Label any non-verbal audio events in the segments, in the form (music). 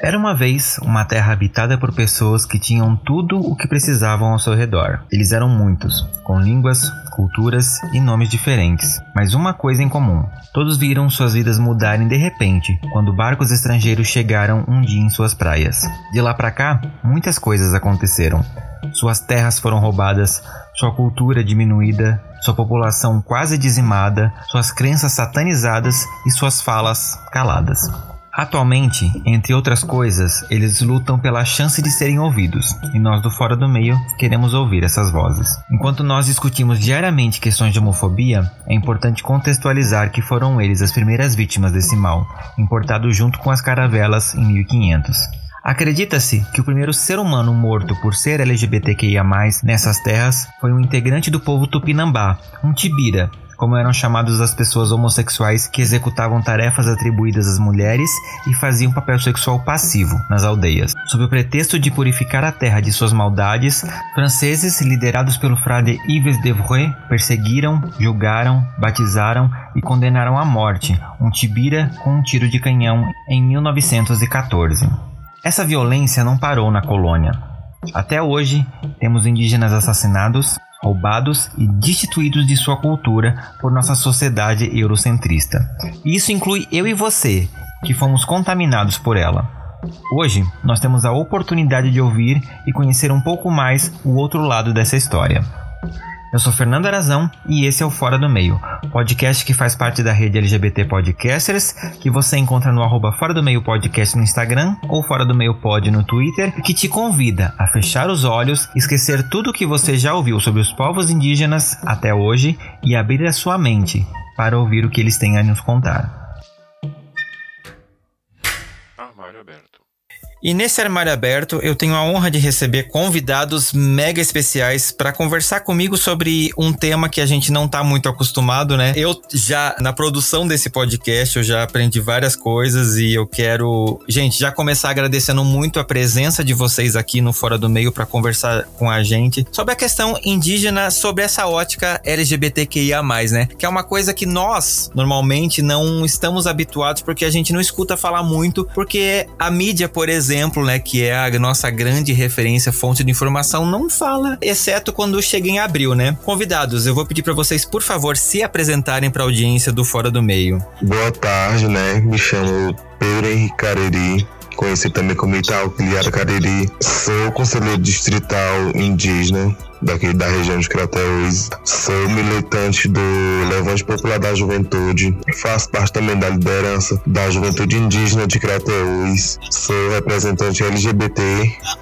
Era uma vez uma terra habitada por pessoas que tinham tudo o que precisavam ao seu redor. Eles eram muitos, com línguas, culturas e nomes diferentes, mas uma coisa em comum: todos viram suas vidas mudarem de repente quando barcos estrangeiros chegaram um dia em suas praias. De lá para cá, muitas coisas aconteceram. Suas terras foram roubadas, sua cultura diminuída, sua população quase dizimada, suas crenças satanizadas e suas falas caladas. Atualmente, entre outras coisas, eles lutam pela chance de serem ouvidos, e nós do Fora do Meio queremos ouvir essas vozes. Enquanto nós discutimos diariamente questões de homofobia, é importante contextualizar que foram eles as primeiras vítimas desse mal, importado junto com as caravelas em 1500. Acredita-se que o primeiro ser humano morto por ser LGBTQIA+, nessas terras, foi um integrante do povo Tupinambá, um Tibira, como eram chamados as pessoas homossexuais que executavam tarefas atribuídas às mulheres e faziam papel sexual passivo nas aldeias. Sob o pretexto de purificar a terra de suas maldades, franceses, liderados pelo frade Yves Devreux, perseguiram, julgaram, batizaram e condenaram à morte um tibira com um tiro de canhão em 1914. Essa violência não parou na colônia. Até hoje, temos indígenas assassinados, roubados e destituídos de sua cultura por nossa sociedade eurocentrista. Isso inclui eu e você, que fomos contaminados por ela. Hoje, nós temos a oportunidade de ouvir e conhecer um pouco mais o outro lado dessa história. Eu sou Fernando Arazão e esse é o Fora do Meio, podcast que faz parte da rede LGBT Podcasters, que você encontra no arroba Fora do Meio Podcast no Instagram ou Fora do Meio Pod no Twitter, que te convida a fechar os olhos, esquecer tudo o que você já ouviu sobre os povos indígenas até hoje e abrir a sua mente para ouvir o que eles têm a nos contar. E nesse armário aberto, eu tenho a honra de receber convidados mega especiais para conversar comigo sobre um tema que a gente não tá muito acostumado, né? Eu já na produção desse podcast, eu já aprendi várias coisas e eu quero, gente, já começar agradecendo muito a presença de vocês aqui no Fora do Meio para conversar com a gente sobre a questão indígena, sobre essa ótica LGBTQIA+, né? Que é uma coisa que nós normalmente não estamos habituados porque a gente não escuta falar muito, porque a mídia, por exemplo, exemplo, né, que é a nossa grande referência, fonte de informação, não fala, exceto quando chega em abril, né? Convidados, eu vou pedir para vocês, por favor, se apresentarem para a audiência do Fora do Meio. Boa tarde, né? Me chamo Pedro Henrique Cariri, conhecido também como Itaú Cliara Cariri. Sou conselheiro distrital indígena daqui da região de Crateús. Sou militante do Levante Popular da Juventude. Faço parte também da liderança da Juventude Indígena de Crateús. Sou representante LGBT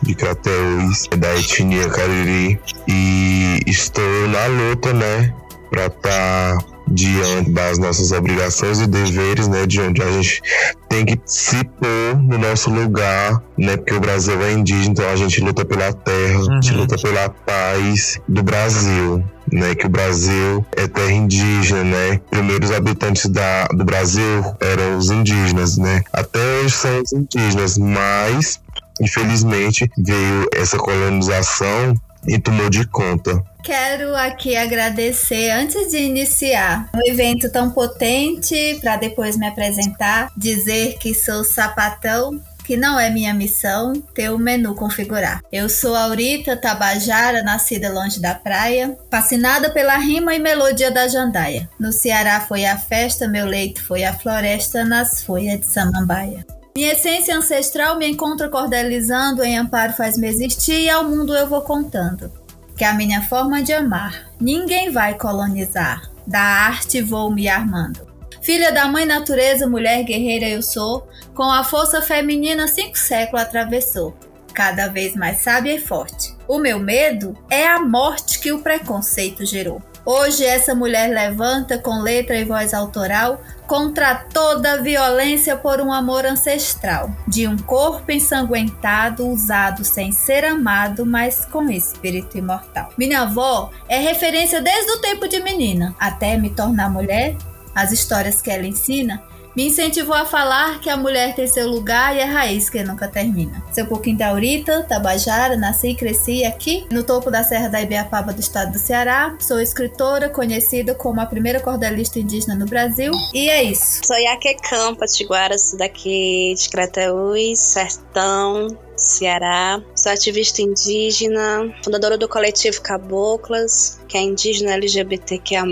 de Crateús, da etnia Cariri. E estou na luta, né, para estar tá diante das nossas obrigações e deveres, né, de onde a gente tem que se pôr no nosso lugar, né, porque o Brasil é indígena, então a gente luta pela terra, uhum. a gente uhum. luta pela paz do Brasil, né, que o Brasil é terra indígena, né, primeiros habitantes da, do Brasil eram os indígenas, né, até hoje são os indígenas, mas infelizmente veio essa colonização e tomou de conta. Quero aqui agradecer, antes de iniciar um evento tão potente, para depois me apresentar, dizer que sou sapatão, que não é minha missão ter o menu configurar. Eu sou Aurita Tabajara, nascida longe da praia, fascinada pela rima e melodia da jandaia. No Ceará foi a festa, meu leito foi a floresta, nas folhas de samambaia. Minha essência ancestral me encontra cordelizando, em amparo faz-me existir e ao mundo eu vou contando. Que a minha forma de amar ninguém vai colonizar, da arte vou me armando. Filha da mãe natureza, mulher guerreira eu sou, com a força feminina cinco séculos atravessou, cada vez mais sábia e forte. O meu medo é a morte que o preconceito gerou. Hoje essa mulher levanta com letra e voz autoral contra toda violência por um amor ancestral, de um corpo ensanguentado usado sem ser amado, mas com espírito imortal. Minha avó é referência desde o tempo de menina, até me tornar mulher. As histórias que ela ensina me incentivou a falar que a mulher tem seu lugar e é raiz que nunca termina. Seu pouquinho da Urita, Tabajara, nasci e cresci aqui, no topo da Serra da Ibiapaba do estado do Ceará. Sou escritora, conhecida como a primeira cordelista indígena no Brasil. E é isso. Sou Yaque Campa, Tiguara, daqui de Crateús, Sertão, Ceará. Sou ativista indígena, fundadora do coletivo Caboclas, que é indígena LGBTQIA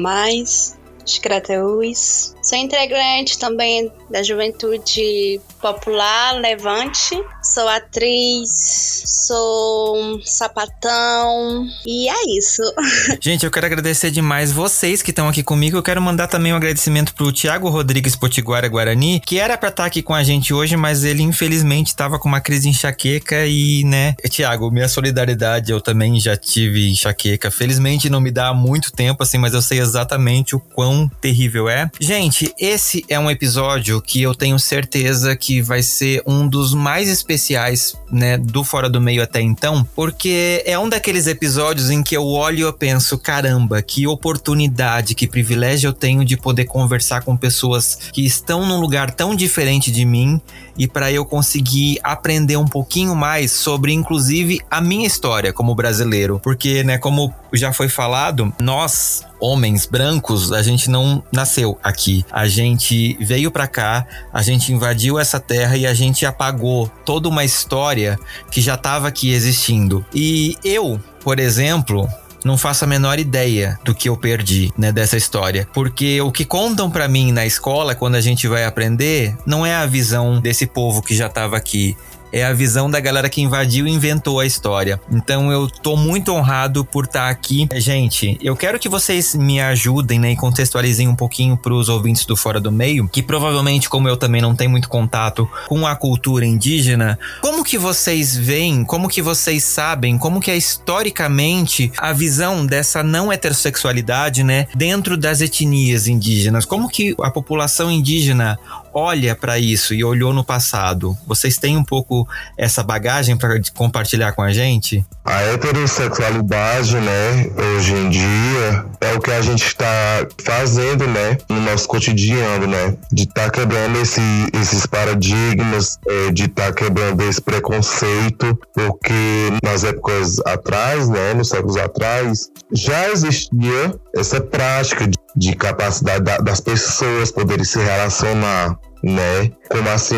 de Crateús. Sou integrante também da Juventude Popular Levante. Sou atriz, sou sapatão e é isso. (laughs) Gente, eu quero agradecer demais vocês que estão aqui comigo. Eu quero mandar também um agradecimento pro Tiago Rodrigues Potiguara Guarani, que era para estar tá aqui com a gente hoje, mas ele infelizmente estava com uma crise enxaqueca e, né, Tiago, minha solidariedade, eu também já tive enxaqueca. Felizmente não me dá muito tempo assim, mas eu sei exatamente o quão terrível é. Gente, esse é um episódio que eu tenho certeza que vai ser um dos mais especiais, né, do Fora do Meio até então, porque é um daqueles episódios em que eu olho e eu penso, caramba, que oportunidade, que privilégio eu tenho de poder conversar com pessoas que estão num lugar tão diferente de mim e para eu conseguir aprender um pouquinho mais sobre inclusive a minha história como brasileiro, porque, né, como já foi falado, nós homens brancos, a gente não nasceu aqui. A gente veio para cá, a gente invadiu essa terra e a gente apagou toda uma história que já estava aqui existindo. E eu, por exemplo, não faço a menor ideia do que eu perdi, né, dessa história. Porque o que contam para mim na escola, quando a gente vai aprender, não é a visão desse povo que já estava aqui é a visão da galera que invadiu e inventou a história. Então eu tô muito honrado por estar tá aqui. Gente, eu quero que vocês me ajudem, né, e contextualizem um pouquinho pros ouvintes do Fora do Meio, que provavelmente, como eu também não tenho muito contato com a cultura indígena, como que vocês veem, como que vocês sabem, como que é historicamente a visão dessa não heterossexualidade, né, dentro das etnias indígenas? Como que a população indígena olha para isso e olhou no passado? Vocês têm um pouco essa bagagem para compartilhar com a gente? A heterossexualidade, né, hoje em dia, é o que a gente está fazendo, né, no nosso cotidiano, né, de estar tá quebrando esse, esses paradigmas, é, de estar tá quebrando esse preconceito, porque nas épocas atrás, né, nos séculos atrás, já existia essa prática de, de capacidade da, das pessoas poderem se relacionar né? Como assim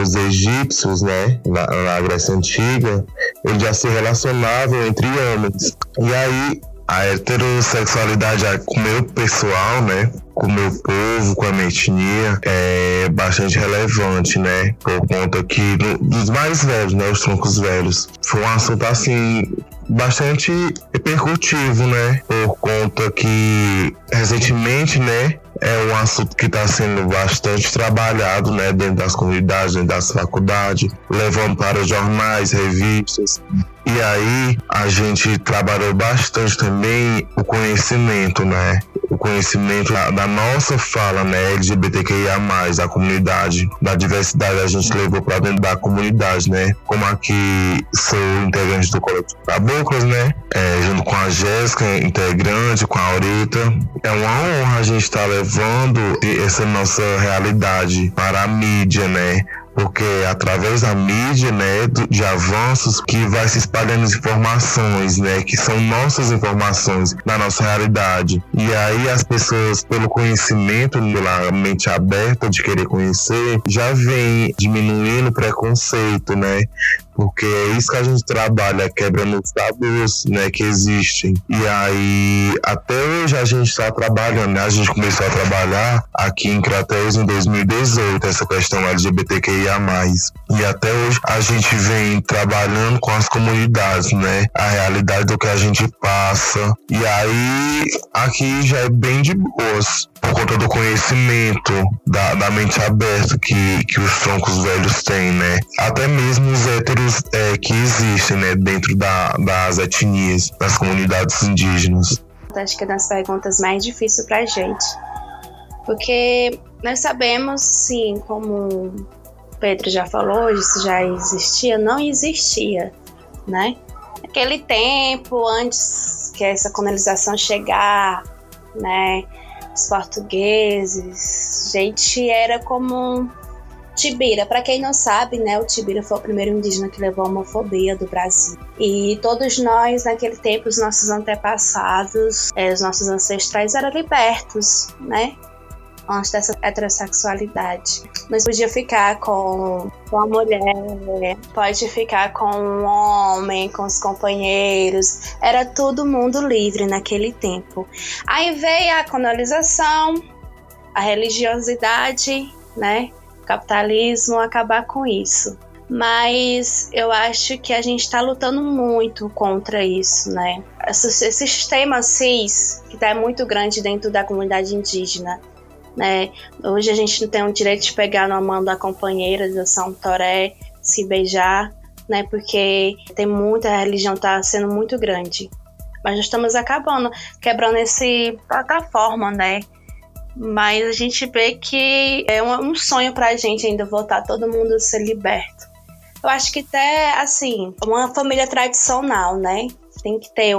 os egípcios, né? Na, na Grécia Antiga, eles já se relacionavam entre homens. E aí a heterossexualidade com o meu pessoal, né? Com o meu povo, com a minha etnia, é bastante relevante, né? Por conta que dos mais velhos, né? Os troncos velhos. Foi um assunto assim bastante repercutivo, né? Por conta que recentemente, né? é um assunto que está sendo bastante trabalhado né, dentro das comunidades, dentro das faculdades, levando para jornais, revistas. E aí a gente trabalhou bastante também o conhecimento, né? O conhecimento da, da nossa fala, né? LGBTQIA, a comunidade, da diversidade, a gente levou para dentro da comunidade, né? Como aqui sou integrante do coletivo Caboclos, né? É, junto com a Jéssica, integrante, com a Aurita. É uma honra a gente estar tá levando essa nossa realidade para a mídia, né? Porque através da mídia, né, de avanços que vai se espalhando as informações, né, que são nossas informações da nossa realidade. E aí as pessoas, pelo conhecimento, pela mente aberta de querer conhecer, já vem diminuindo o preconceito, né, porque é isso que a gente trabalha, quebrando os tabus, né, que existem. E aí, até hoje a gente está trabalhando, né, a gente começou a trabalhar aqui em Crateus em 2018, essa questão LGBTQIA+. E até hoje a gente vem trabalhando com as comunidades, né, a realidade do que a gente passa. E aí, aqui já é bem de boas por conta do conhecimento, da, da mente aberta que, que os troncos velhos têm, né? Até mesmo os héteros é, que existem, né, dentro da, das etnias, das comunidades indígenas. Acho que é das perguntas mais difíceis pra gente. Porque nós sabemos, sim, como Pedro já falou, isso já existia, não existia, né? Naquele tempo, antes que essa colonização chegar, né? Os portugueses, gente, era como Tibira, para quem não sabe, né, o Tibira foi o primeiro indígena que levou a homofobia do Brasil. E todos nós, naquele tempo, os nossos antepassados, é, os nossos ancestrais eram libertos, né? Antes dessa heterossexualidade. Mas podia ficar com, com a mulher, pode ficar com um homem, com os companheiros. Era todo mundo livre naquele tempo. Aí veio a colonização, a religiosidade, né? capitalismo acabar com isso. Mas eu acho que a gente está lutando muito contra isso, né? Esse sistema cis, que está muito grande dentro da comunidade indígena, né? Hoje a gente não tem o direito de pegar na mão da companheira, de São Toré, se beijar, né? Porque tem muita a religião está sendo muito grande. Mas nós estamos acabando, quebrando esse plataforma, né? Mas a gente vê que é um sonho pra gente ainda voltar todo mundo a ser liberto. Eu acho que até, assim, uma família tradicional, né? Tem que ter,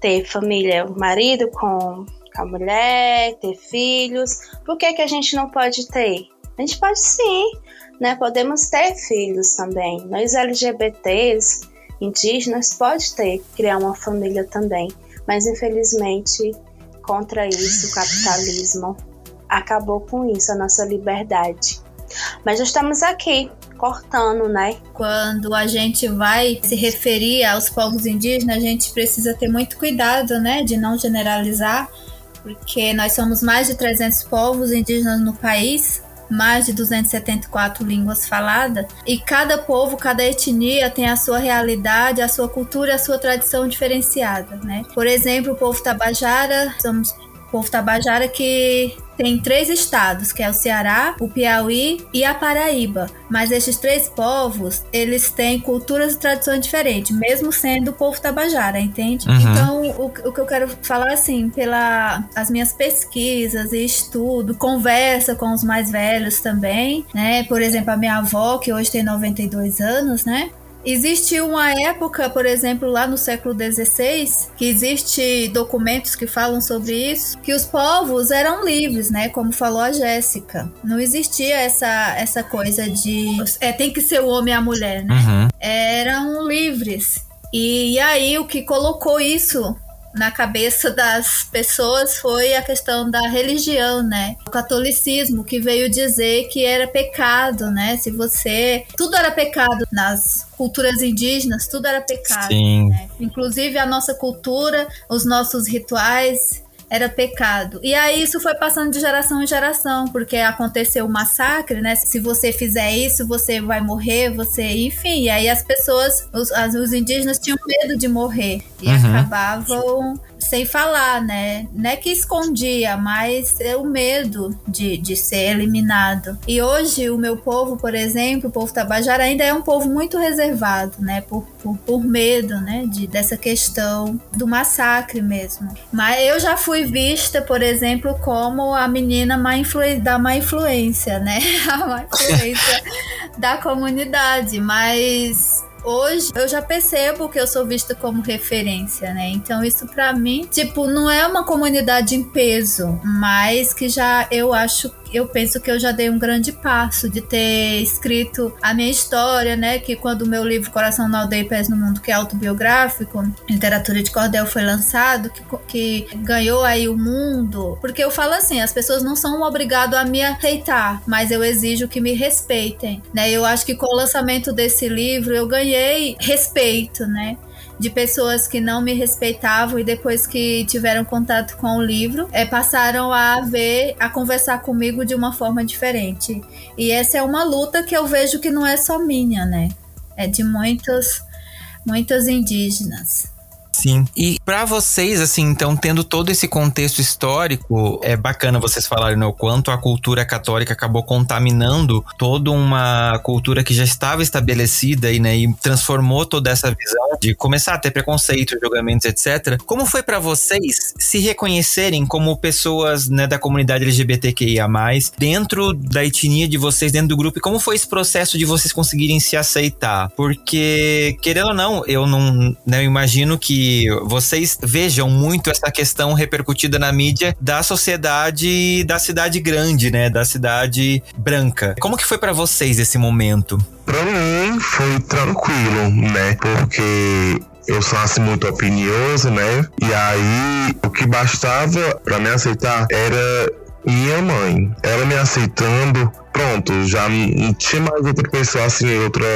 ter família, o marido com, com a mulher, ter filhos. Por que, que a gente não pode ter? A gente pode sim, né? Podemos ter filhos também. Nós LGBTs, indígenas, pode ter, criar uma família também. Mas infelizmente, contra isso, o capitalismo acabou com isso, a nossa liberdade. Mas já estamos aqui, cortando, né? Quando a gente vai se referir aos povos indígenas, a gente precisa ter muito cuidado, né, de não generalizar, porque nós somos mais de 300 povos indígenas no país, mais de 274 línguas faladas, e cada povo, cada etnia tem a sua realidade, a sua cultura, a sua tradição diferenciada, né? Por exemplo, o povo Tabajara, somos povo Tabajara que tem três estados, que é o Ceará, o Piauí e a Paraíba. Mas esses três povos, eles têm culturas e tradições diferentes, mesmo sendo o povo Tabajara, entende? Uhum. Então, o, o, que eu quero falar, assim, pelas as minhas pesquisas e estudo, conversa com os mais velhos também, né? Por exemplo, a minha avó, que hoje tem 92 anos, né? Existe uma época, por exemplo, lá no século XVI, que existe documentos que falam sobre isso, que os povos eram livres, né? Como falou a Jéssica. Não existia essa, essa coisa de é, tem que ser o homem e a mulher, né? Uhum. Eram livres. E, e aí o que colocou isso na cabeça das pessoas foi a questão da religião, né? O catolicismo que veio dizer que era pecado, né? Se você. Tudo era pecado nas culturas indígenas, tudo era pecado. Sim. Né? Inclusive a nossa cultura, os nossos rituais, era pecado. E aí isso foi passando de geração em geração, porque aconteceu o um massacre, né? Se você fizer isso, você vai morrer, você, enfim. E aí as pessoas, os, os indígenas tinham medo de morrer e uhum. acabavam sem falar, né? Não é que escondia, mas é o medo de, de ser eliminado. E hoje o meu povo, por exemplo, o povo Tabajara ainda é um povo muito reservado, né? Por, por, por medo, né? De, dessa questão do massacre mesmo. Mas eu já fui vista, por exemplo, como a menina má da má influência, né? (laughs) A má influência da comunidade, mas hoje eu já percebo que eu sou vista como referência, né? Então isso para mim, tipo, não é uma comunidade em peso, mas que já eu acho eu penso que eu já dei um grande passo de ter escrito a minha história, né? Que quando o meu livro Coração na Aldeia e Pés no Mundo, que é autobiográfico, literatura de cordel foi lançado, que, que ganhou aí o mundo. Porque eu falo assim, as pessoas não são obrigadas a me aceitar, mas eu exijo que me respeitem, né? Eu acho que com o lançamento desse livro eu ganhei respeito, né? De pessoas que não me respeitavam e depois que tiveram contato com o livro, é, passaram a ver, a conversar comigo de uma forma diferente. E essa é uma luta que eu vejo que não é só minha, né? É de muitos, muitos indígenas. Sim. E para vocês, assim, então, tendo todo esse contexto histórico, é bacana vocês falarem né, o quanto a cultura católica acabou contaminando toda uma cultura que já estava estabelecida e, né, e transformou toda essa visão de começar a ter preconceito, julgamentos, etc. Como foi para vocês se reconhecerem como pessoas né, da comunidade LGBTQIA+, dentro da etnia de vocês, dentro do grupo, e como foi esse processo de vocês conseguirem se aceitar? Porque, querendo ou não, eu não né, eu imagino que vocês vejam muito essa questão repercutida na mídia da sociedade da cidade grande, né? Da cidade branca. Como que foi para vocês esse momento? Para mim foi tranquilo, né? Porque eu sou assim muito opinioso, né? E aí o que bastava para me aceitar era minha mãe. Ela me aceitando, pronto, já não tinha mais outra pessoa assim, outra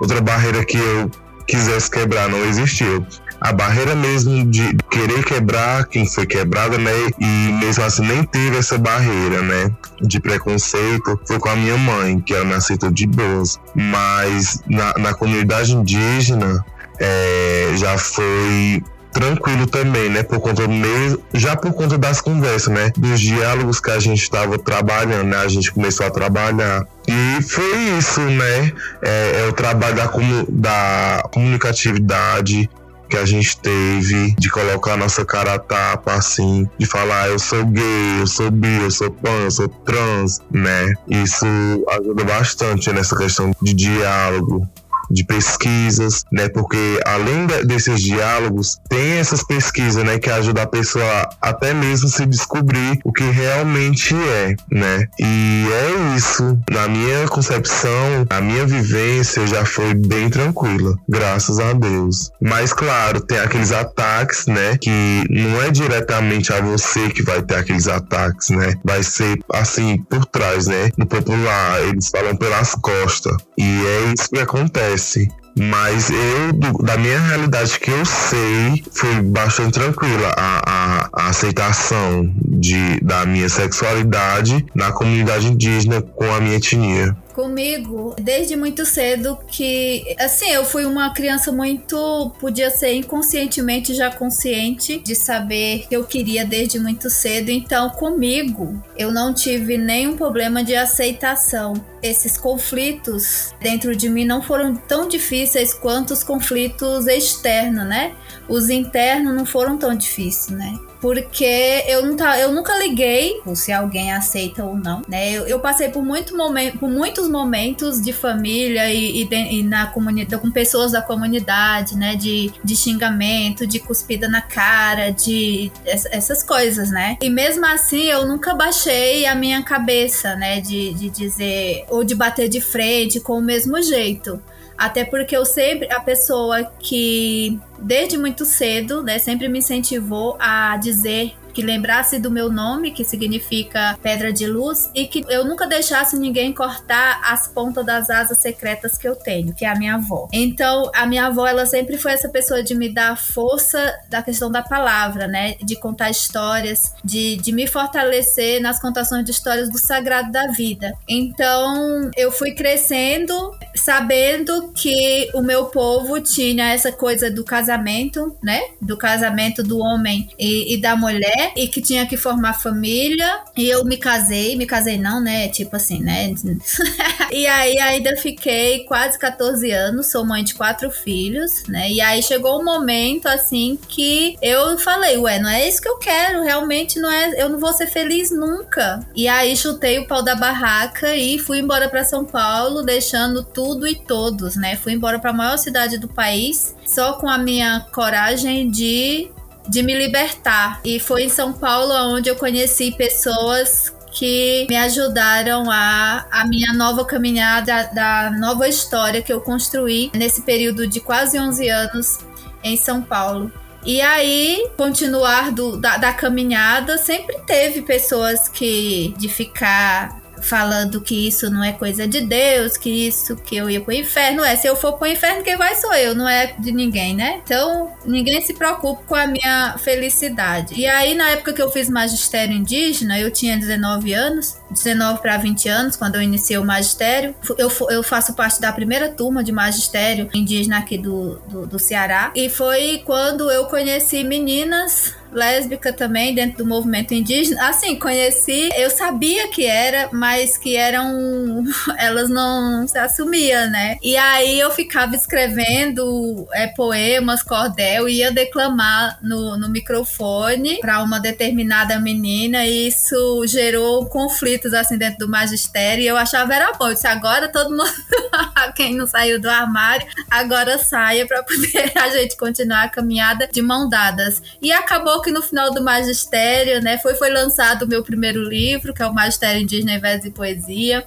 outra barreira que eu quisesse quebrar, não existiu a barreira mesmo de querer quebrar quem foi quebrada, né? E mesmo assim nem teve essa barreira, né? De preconceito foi com a minha mãe, que ela me aceitou de boas. Mas na, na comunidade indígena é, já foi tranquilo também, né? Por conta mesmo, já por conta das conversas, né? Dos diálogos que a gente estava trabalhando, né? A gente começou a trabalhar. E foi isso, né? É, é o trabalho da, da comunicatividade, que a gente teve de colocar nossa cara a tapa, assim, de falar eu sou gay, eu sou bi, eu sou pan, eu sou trans, né? Isso ajuda bastante nessa questão de diálogo de pesquisas, né? Porque além de, desses diálogos, tem essas pesquisas, né? Que ajudam a pessoa até mesmo se descobrir o que realmente é, né? E é isso. Na minha concepção, a minha vivência já foi bem tranquila, graças a Deus. Mas claro, tem aqueles ataques, né? Que não é diretamente a você que vai ter aqueles ataques, né? Vai ser assim por trás, né? No popular, eles falam pelas costas. E é isso que acontece acontece. Mas eu, da minha realidade que eu sei, foi bastante tranquila a, a, a, aceitação de, da minha sexualidade na comunidade indígena com a minha etnia comigo desde muito cedo que, assim, eu fui uma criança muito, podia ser inconscientemente já consciente de saber que eu queria desde muito cedo. Então, comigo, eu não tive nenhum problema de aceitação. Esses conflitos dentro de mim não foram tão difíceis quanto os conflitos externos, né? Os internos não foram tão difíceis, né? porque eu, tá, eu nunca liguei se alguém aceita ou não, né? Eu, eu passei por, muito momento, por muitos momentos de família e, e, de, e na comunidade, com pessoas da comunidade, né? De, de xingamento, de cuspida na cara, de essas coisas, né? E mesmo assim, eu nunca baixei a minha cabeça, né? De, de dizer, ou de bater de frente com o mesmo jeito. Até porque eu sempre, a pessoa que desde muito cedo, né, sempre me incentivou a dizer que lembrasse do meu nome, que significa pedra de luz, e que eu nunca deixasse ninguém cortar as pontas das asas secretas que eu tenho, que é a minha avó. Então, a minha avó, ela sempre foi essa pessoa de me dar força da questão da palavra, né? De contar histórias, de, de me fortalecer nas contações de histórias do sagrado da vida. Então, eu fui crescendo sabendo que o meu povo tinha essa coisa do casamento, né? Do casamento do homem e, e da mulher e que tinha que formar família. E eu me casei, me casei não, né? Tipo assim, né? (laughs) e aí ainda fiquei quase 14 anos, sou mãe de quatro filhos, né? E aí chegou um momento assim que eu falei, ué, não é isso que eu quero, realmente não é, eu não vou ser feliz nunca. E aí chutei o pau da barraca e fui embora para São Paulo, deixando tudo e todos, né? Fui embora para a maior cidade do país, só com a minha coragem de de me libertar. E foi em São Paulo onde eu conheci pessoas que me ajudaram a a minha nova caminhada, da nova história que eu construí nesse período de quase 11 anos em São Paulo. E aí, continuar do, da, da caminhada, sempre teve pessoas que de ficar falando que isso não é coisa de Deus, que isso que eu ia pro inferno. É, se eu for pro inferno, quem vai sou eu, não é de ninguém, né? Então, ninguém se preocupa com a minha felicidade. E aí, na época que eu fiz magistério indígena, eu tinha 19 anos, 19 para 20 anos, quando eu iniciei o magistério. Eu, eu faço parte da primeira turma de magistério indígena aqui do, do, do Ceará. E foi quando eu conheci meninas lésbica também dentro do movimento indígena. Assim, conheci, eu sabia que era, mas que eram. (laughs) Elas não se assumiam, né? E aí eu ficava escrevendo é, poemas, cordel, ia declamar no, no microfone para uma determinada menina, e isso gerou conflitos assim dentro do magistério. E eu achava era bom. Eu disse, agora todo mundo, (laughs) quem não saiu do armário, agora saia para poder (laughs) a gente continuar a caminhada de mão dadas. E acabou que no final do magistério, né, foi, foi lançado o meu primeiro livro, que é o Magistério Indígena em Verso e Poesia.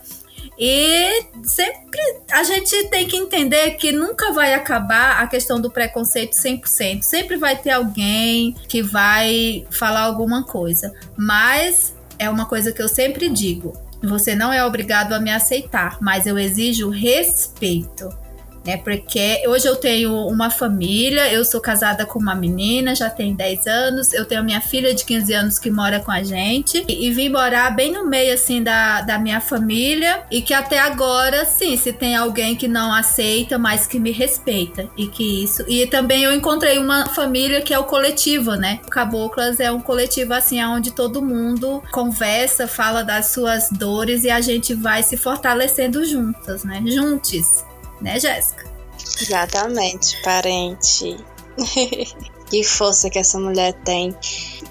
E sempre a gente tem que entender que nunca vai acabar a questão do preconceito 100%. Sempre vai ter alguém que vai falar alguma coisa. Mas é uma coisa que eu sempre digo: você não é obrigado a me aceitar, mas eu exijo respeito né? Porque hoje eu tenho uma família, eu sou casada com uma menina, já tem 10 anos, eu tenho minha filha de 15 anos que mora com a gente e, e vim morar bem no meio assim da, da minha família e que até agora, sim, se tem alguém que não aceita, mas que me respeita e que isso. E também eu encontrei uma família que é o coletivo, né? O Caboclas é um coletivo assim onde todo mundo conversa, fala das suas dores e a gente vai se fortalecendo juntas, né? Juntos né, Jéssica? Exatamente, parente. (laughs) que força que essa mulher tem.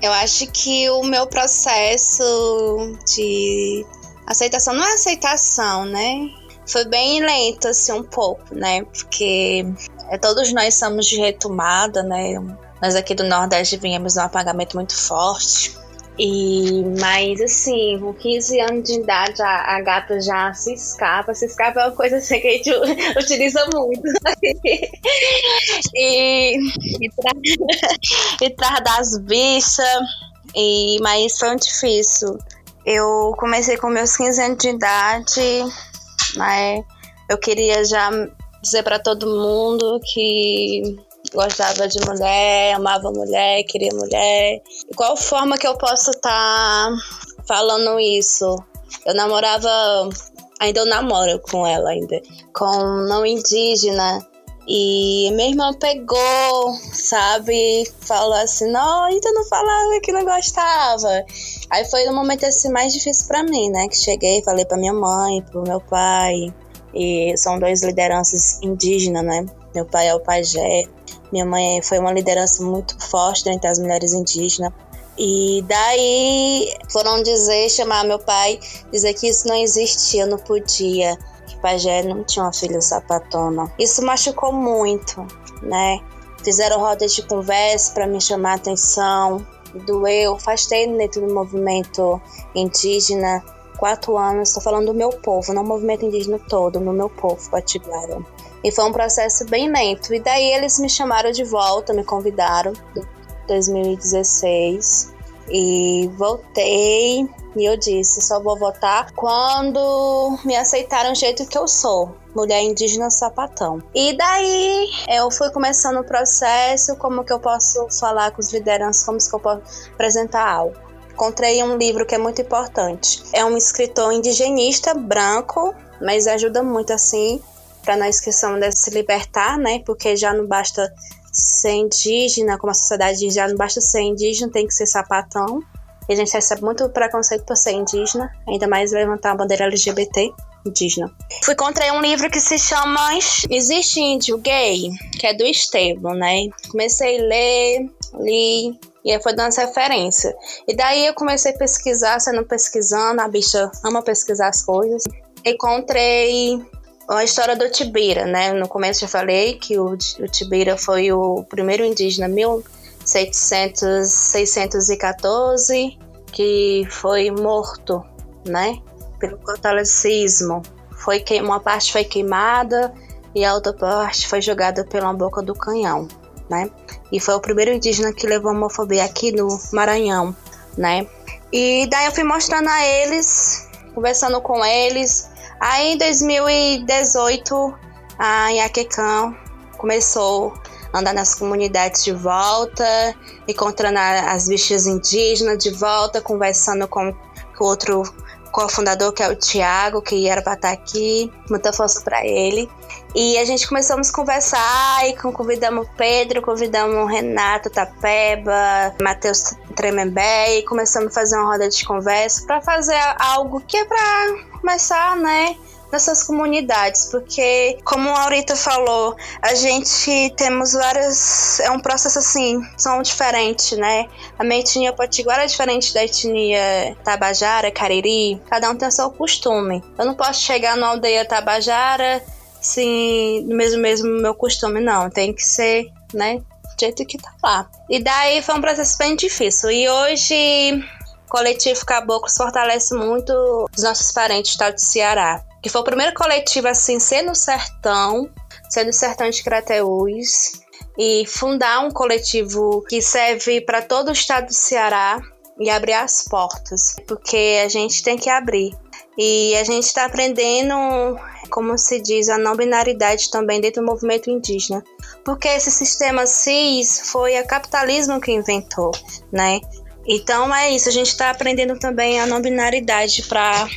Eu acho que o meu processo de aceitação não é aceitação, né? Foi bem lento, assim, um pouco, né? Porque é, todos nós somos de retomada, né? Nós aqui do Nordeste viemos um apagamento muito forte. E, mas assim, com 15 anos de idade, a, a, gata já se escapa. Se escapa é uma coisa assim que a gente (laughs) utiliza muito. (laughs) e, e, tra (laughs) e traz das bichas. E, mas foi difícil. Eu comecei com meus 15 anos de idade, mas eu queria já dizer para todo mundo que gostava de mulher, amava mulher, queria mulher. De qual forma que eu posso estar tá falando isso? Eu namorava, ainda eu namoro com ela ainda, com não indígena. E minha irmã pegou, sabe? Falou assim: Não, então não falava que não gostava. Aí foi o momento assim mais difícil para mim, né? Que cheguei, falei para minha mãe, pro meu pai. E são duas lideranças indígenas, né? Meu pai é o pajé minha mãe foi uma liderança muito forte entre as mulheres indígenas. E daí foram dizer, chamar meu pai, dizer que isso não existia, não podia, que Pajé não tinha uma filha sapatona. Isso machucou muito, né? Fizeram rodas de conversa para me chamar a atenção, doeu, afastei dentro do movimento indígena quatro anos, estou falando do meu povo, não o movimento indígena todo, no meu povo, Patiguara. E foi um processo bem lento. E daí eles me chamaram de volta, me convidaram em 2016. E voltei e eu disse, só vou votar quando me aceitaram o jeito que eu sou. Mulher indígena sapatão. E daí eu fui começando o processo, como que eu posso falar com os lideranças, como que eu posso apresentar algo. Encontrei um livro que é muito importante. É um escritor indigenista branco, mas ajuda muito assim para nós que somos se libertar, né? Porque já não basta ser indígena, como a sociedade diz, já não basta ser indígena, tem que ser sapatão. E a gente recebe muito preconceito por ser indígena, ainda mais levantar a bandeira LGBT indígena. Fui encontrei um livro que se chama Existe Índio Gay, que é do Estevam, né? Comecei a ler, li, e aí foi dando essa referência. E daí eu comecei a pesquisar, sendo pesquisando, a bicha ama pesquisar as coisas. Encontrei a história do Tibira, né? No começo eu falei que o, o Tibira foi o primeiro indígena 1614 que foi morto, né? Pelo catolicismo. Foi que uma parte foi queimada e a outra parte foi jogada pela boca do canhão, né? E foi o primeiro indígena que levou a homofobia aqui no Maranhão, né? E daí eu fui mostrando a eles conversando com eles. Aí em 2018, a Iaquecã começou a andar nas comunidades de volta, encontrando as bichas indígenas de volta, conversando com, com outro cofundador, que é o Tiago, que era para estar tá aqui. Muita força para ele. E a gente começamos a conversar e convidamos o Pedro, convidamos o Renato Tapeba, Matheus Tremembé e começamos a fazer uma roda de conversa para fazer algo que é para começar, né? Nessas comunidades, porque como a Aurita falou, a gente temos várias, é um processo assim, são diferentes, né? A minha etnia potiguara é diferente da etnia tabajara, cariri, cada um tem seu costume. Eu não posso chegar numa aldeia tabajara sim, no mesmo mesmo meu costume, não, tem que ser, né, do jeito que tá lá. E daí foi um processo bem difícil. E hoje coletivo Caboclos fortalece muito os nossos parentes do estado de Ceará que foi o primeiro coletivo assim, ser no sertão, ser no sertão de Crateús, e fundar um coletivo que serve para todo o estado do Ceará e abrir as portas, porque a gente tem que abrir. E a gente está aprendendo, como se diz, a não binaridade também dentro do movimento indígena. Porque esse sistema cis foi o capitalismo que inventou, né? Então é isso, a gente está aprendendo também a não binaridade para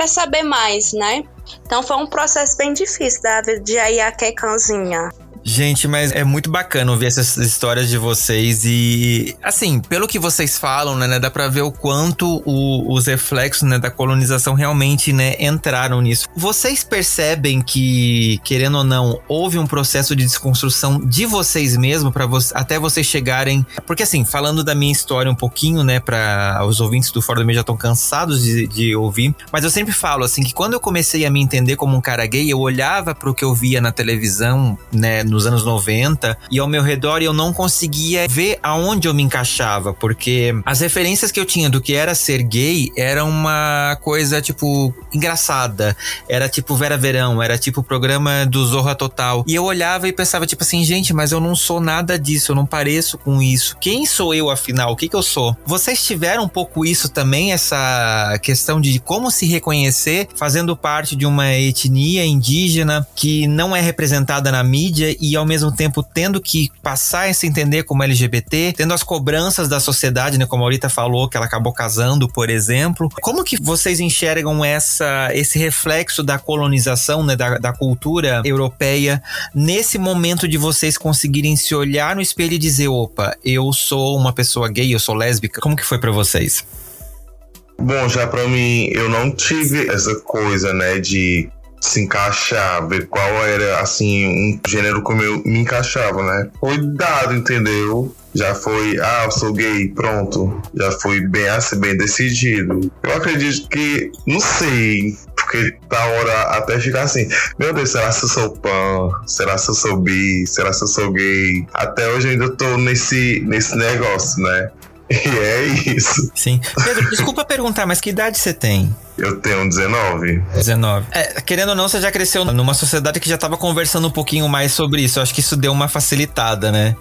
para saber mais, né? Então foi um processo bem difícil da de aí a Kekanzinha. Gente, mas é muito bacana ouvir essas histórias de vocês e, assim, pelo que vocês falam, né, dá pra ver o quanto o, os reflexos, né, da colonização realmente, né, entraram nisso. Vocês percebem que, querendo ou não, houve um processo de desconstrução de vocês mesmos para vo até vocês chegarem, porque assim, falando da minha história um pouquinho, né, para os ouvintes do Fora do Meio já estão cansados de, de ouvir, mas eu sempre falo assim que quando eu comecei a me entender como um cara gay, eu olhava para o que eu via na televisão, né, nos anos 90 e ao meu redor eu não conseguia ver aonde eu me encaixava, porque as referências que eu tinha do que era ser gay era uma coisa tipo engraçada, era tipo Vera Verão, era tipo programa do Zorra Total. E eu olhava e pensava tipo assim, gente, mas eu não sou nada disso, eu não pareço com isso. Quem sou eu afinal? O que que eu sou? Vocês tiveram um pouco isso também, essa questão de como se reconhecer fazendo parte de uma etnia indígena que não é representada na mídia e ao mesmo tempo tendo que passar a se entender como LGBT, tendo as cobranças da sociedade, né? Como a Aurita falou, que ela acabou casando, por exemplo. Como que vocês enxergam essa, esse reflexo da colonização, né? Da, da cultura europeia nesse momento de vocês conseguirem se olhar no espelho e dizer, opa, eu sou uma pessoa gay, eu sou lésbica. Como que foi para vocês? Bom, já para mim, eu não tive essa coisa, né, de se encaixar, ver qual era, assim, um gênero como eu me encaixava, né? Foi dado, entendeu? Já foi, ah, eu sou gay, pronto. Já foi bem assim, bem decidido. Eu acredito que, não sei, porque da hora até ficar assim, meu Deus, será que eu sou pan? Será que eu sou bi? Será que eu sou gay? Até hoje eu ainda tô nesse, nesse negócio, né? (laughs) E é isso. Sim. Pedro, desculpa perguntar, mas que idade você tem? Eu tenho 19. 19. É, querendo ou não, você já cresceu numa sociedade que já tava conversando um pouquinho mais sobre isso. Eu acho que isso deu uma facilitada, né?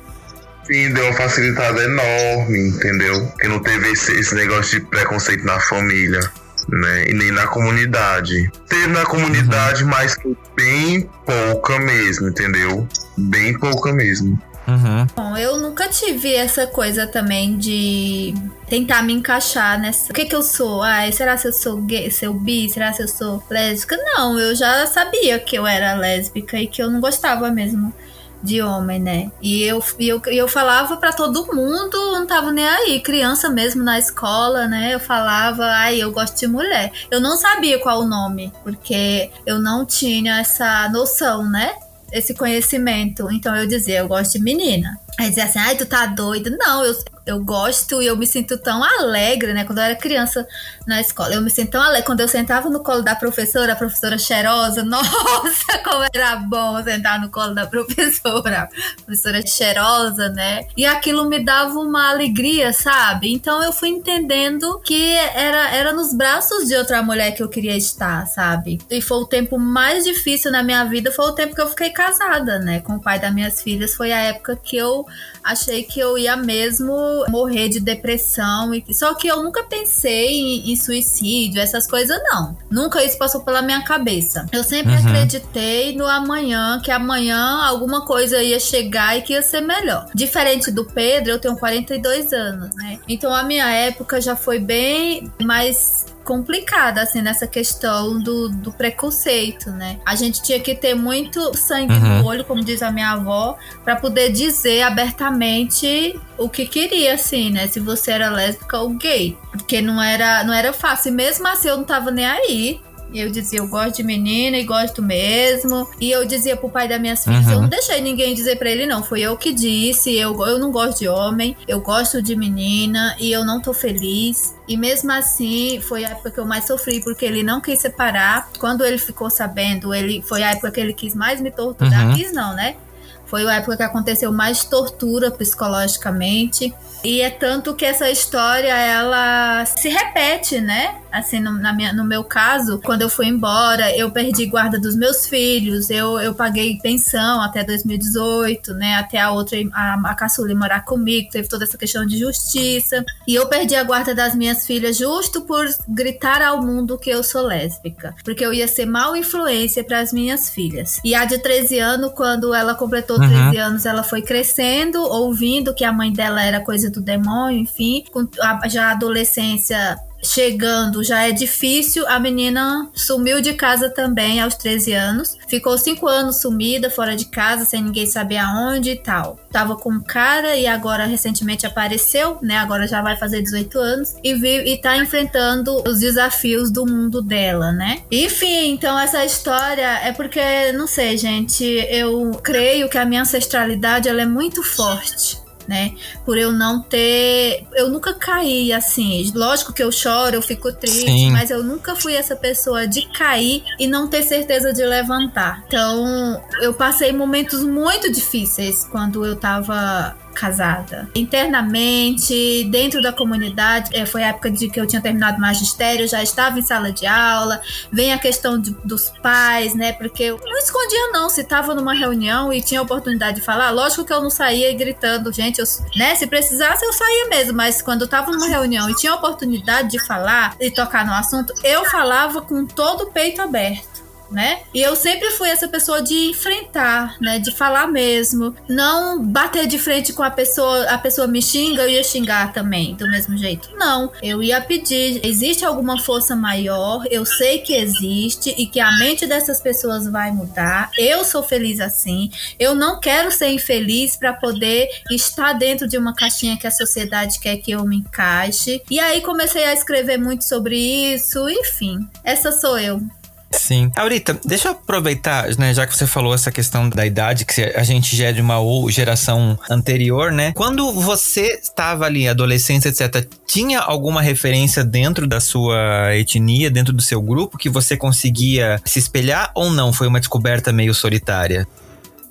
Sim, deu uma facilitada enorme, entendeu? Que não teve esse, esse negócio de preconceito na família. Né? E nem na comunidade. Teve na comunidade, uhum. mas bem pouca mesmo, entendeu? Bem pouca mesmo. Uhum. Bom, eu nunca tive essa coisa também de tentar me encaixar nessa. O que que eu sou? Ai, será se eu sou gay, se eu bi? Será se eu sou lésbica? Não, eu já sabia que eu era lésbica e que eu não gostava mesmo de homem, né? E eu, e eu, eu falava para todo mundo, não tava nem aí. Criança mesmo na escola, né? Eu falava, ai, eu gosto de mulher. Eu não sabia qual o nome, porque eu não tinha essa noção, né? Esse conhecimento. Então eu dizia, eu gosto de menina. Aí dizia assim, ai, tu tá doida? Não, eu, eu gosto e eu me sinto tão alegre, né? Quando eu era criança na escola, eu me sinto tão alegre. Quando eu sentava no colo da professora, a professora cheirosa, (laughs) nossa, como era bom sentar no colo da professora, professora cheirosa, né? E aquilo me dava uma alegria, sabe? Então eu fui entendendo que era, era nos braços de outra mulher que eu queria estar, sabe? E foi o tempo mais difícil na minha vida, foi o tempo que eu fiquei casada, né? Com o pai das minhas filhas, foi a época que eu achei que eu ia mesmo morrer de depressão. E... Só que eu nunca pensei em, em suicídio, essas coisas, não. Nunca isso passou pela minha cabeça. Eu sempre uhum. acreditei no amanhã, que amanhã alguma coisa ia chegar e que ia ser melhor. Diferente do Pedro, eu tenho 42 anos, né? Então a minha época já foi bem mais complicada, assim, nessa questão do, do preconceito, né? A gente tinha que ter muito sangue uhum. no olho, como diz a minha avó, para poder dizer abertamente o que queria, assim, né? Se você era lésbica ou gay. Porque não era, não era fácil. E mesmo assim eu não tava nem aí. E eu dizia, eu gosto de menina e gosto mesmo. E eu dizia pro pai das minhas filhas, uhum. eu não deixei ninguém dizer para ele, não. Foi eu que disse, eu, eu não gosto de homem, eu gosto de menina e eu não tô feliz. E mesmo assim, foi a época que eu mais sofri, porque ele não quis separar. Quando ele ficou sabendo, ele foi a época que ele quis mais me torturar. Uhum. Quis não, né? Foi a época que aconteceu mais tortura psicologicamente. E é tanto que essa história ela se repete, né? Assim, no, na minha, no meu caso, quando eu fui embora, eu perdi guarda dos meus filhos, eu, eu paguei pensão até 2018, né? Até a outra, a, a caçula morar comigo, teve toda essa questão de justiça. E eu perdi a guarda das minhas filhas justo por gritar ao mundo que eu sou lésbica. Porque eu ia ser mal influência para as minhas filhas. E a de 13 anos, quando ela completou 13 uhum. anos, ela foi crescendo, ouvindo que a mãe dela era coisa do demônio, enfim, com a, já a adolescência chegando já é difícil. A menina sumiu de casa também aos 13 anos. Ficou 5 anos sumida, fora de casa, sem ninguém saber aonde e tal. Tava com um cara e agora recentemente apareceu, né? Agora já vai fazer 18 anos e, vive, e tá enfrentando os desafios do mundo dela, né? Enfim, então essa história é porque, não sei, gente, eu creio que a minha ancestralidade ela é muito forte né? Por eu não ter. Eu nunca caí assim. Lógico que eu choro, eu fico triste, Sim. mas eu nunca fui essa pessoa de cair e não ter certeza de levantar. Então, eu passei momentos muito difíceis quando eu tava casada. Internamente, dentro da comunidade, é, foi a época de que eu tinha terminado o magistério, já estava em sala de aula. Vem a questão de, dos pais, né? Porque eu não escondia, não. Se estava numa reunião e tinha oportunidade de falar, lógico que eu não saía gritando, gente, eu, né? Se precisasse, eu saía mesmo. Mas quando eu estava numa reunião e tinha oportunidade de falar e tocar no assunto, eu falava com todo o peito aberto né? E eu sempre fui essa pessoa de enfrentar, né? De falar mesmo. Não bater de frente com a pessoa, a pessoa me xinga, eu ia xingar também, do mesmo jeito. Não. Eu ia pedir, existe alguma força maior, eu sei que existe e que a mente dessas pessoas vai mudar. Eu sou feliz assim. Eu não quero ser infeliz para poder estar dentro de uma caixinha que a sociedade quer que eu me encaixe. E aí comecei a escrever muito sobre isso, enfim. Essa sou eu. Sim. Aurita, deixa eu aproveitar, né, já que você falou essa questão da idade, que a gente já é de uma geração anterior, né? Quando você estava ali, adolescente, etc., tinha alguma referência dentro da sua etnia, dentro do seu grupo, que você conseguia se espelhar ou não? Foi uma descoberta meio solitária?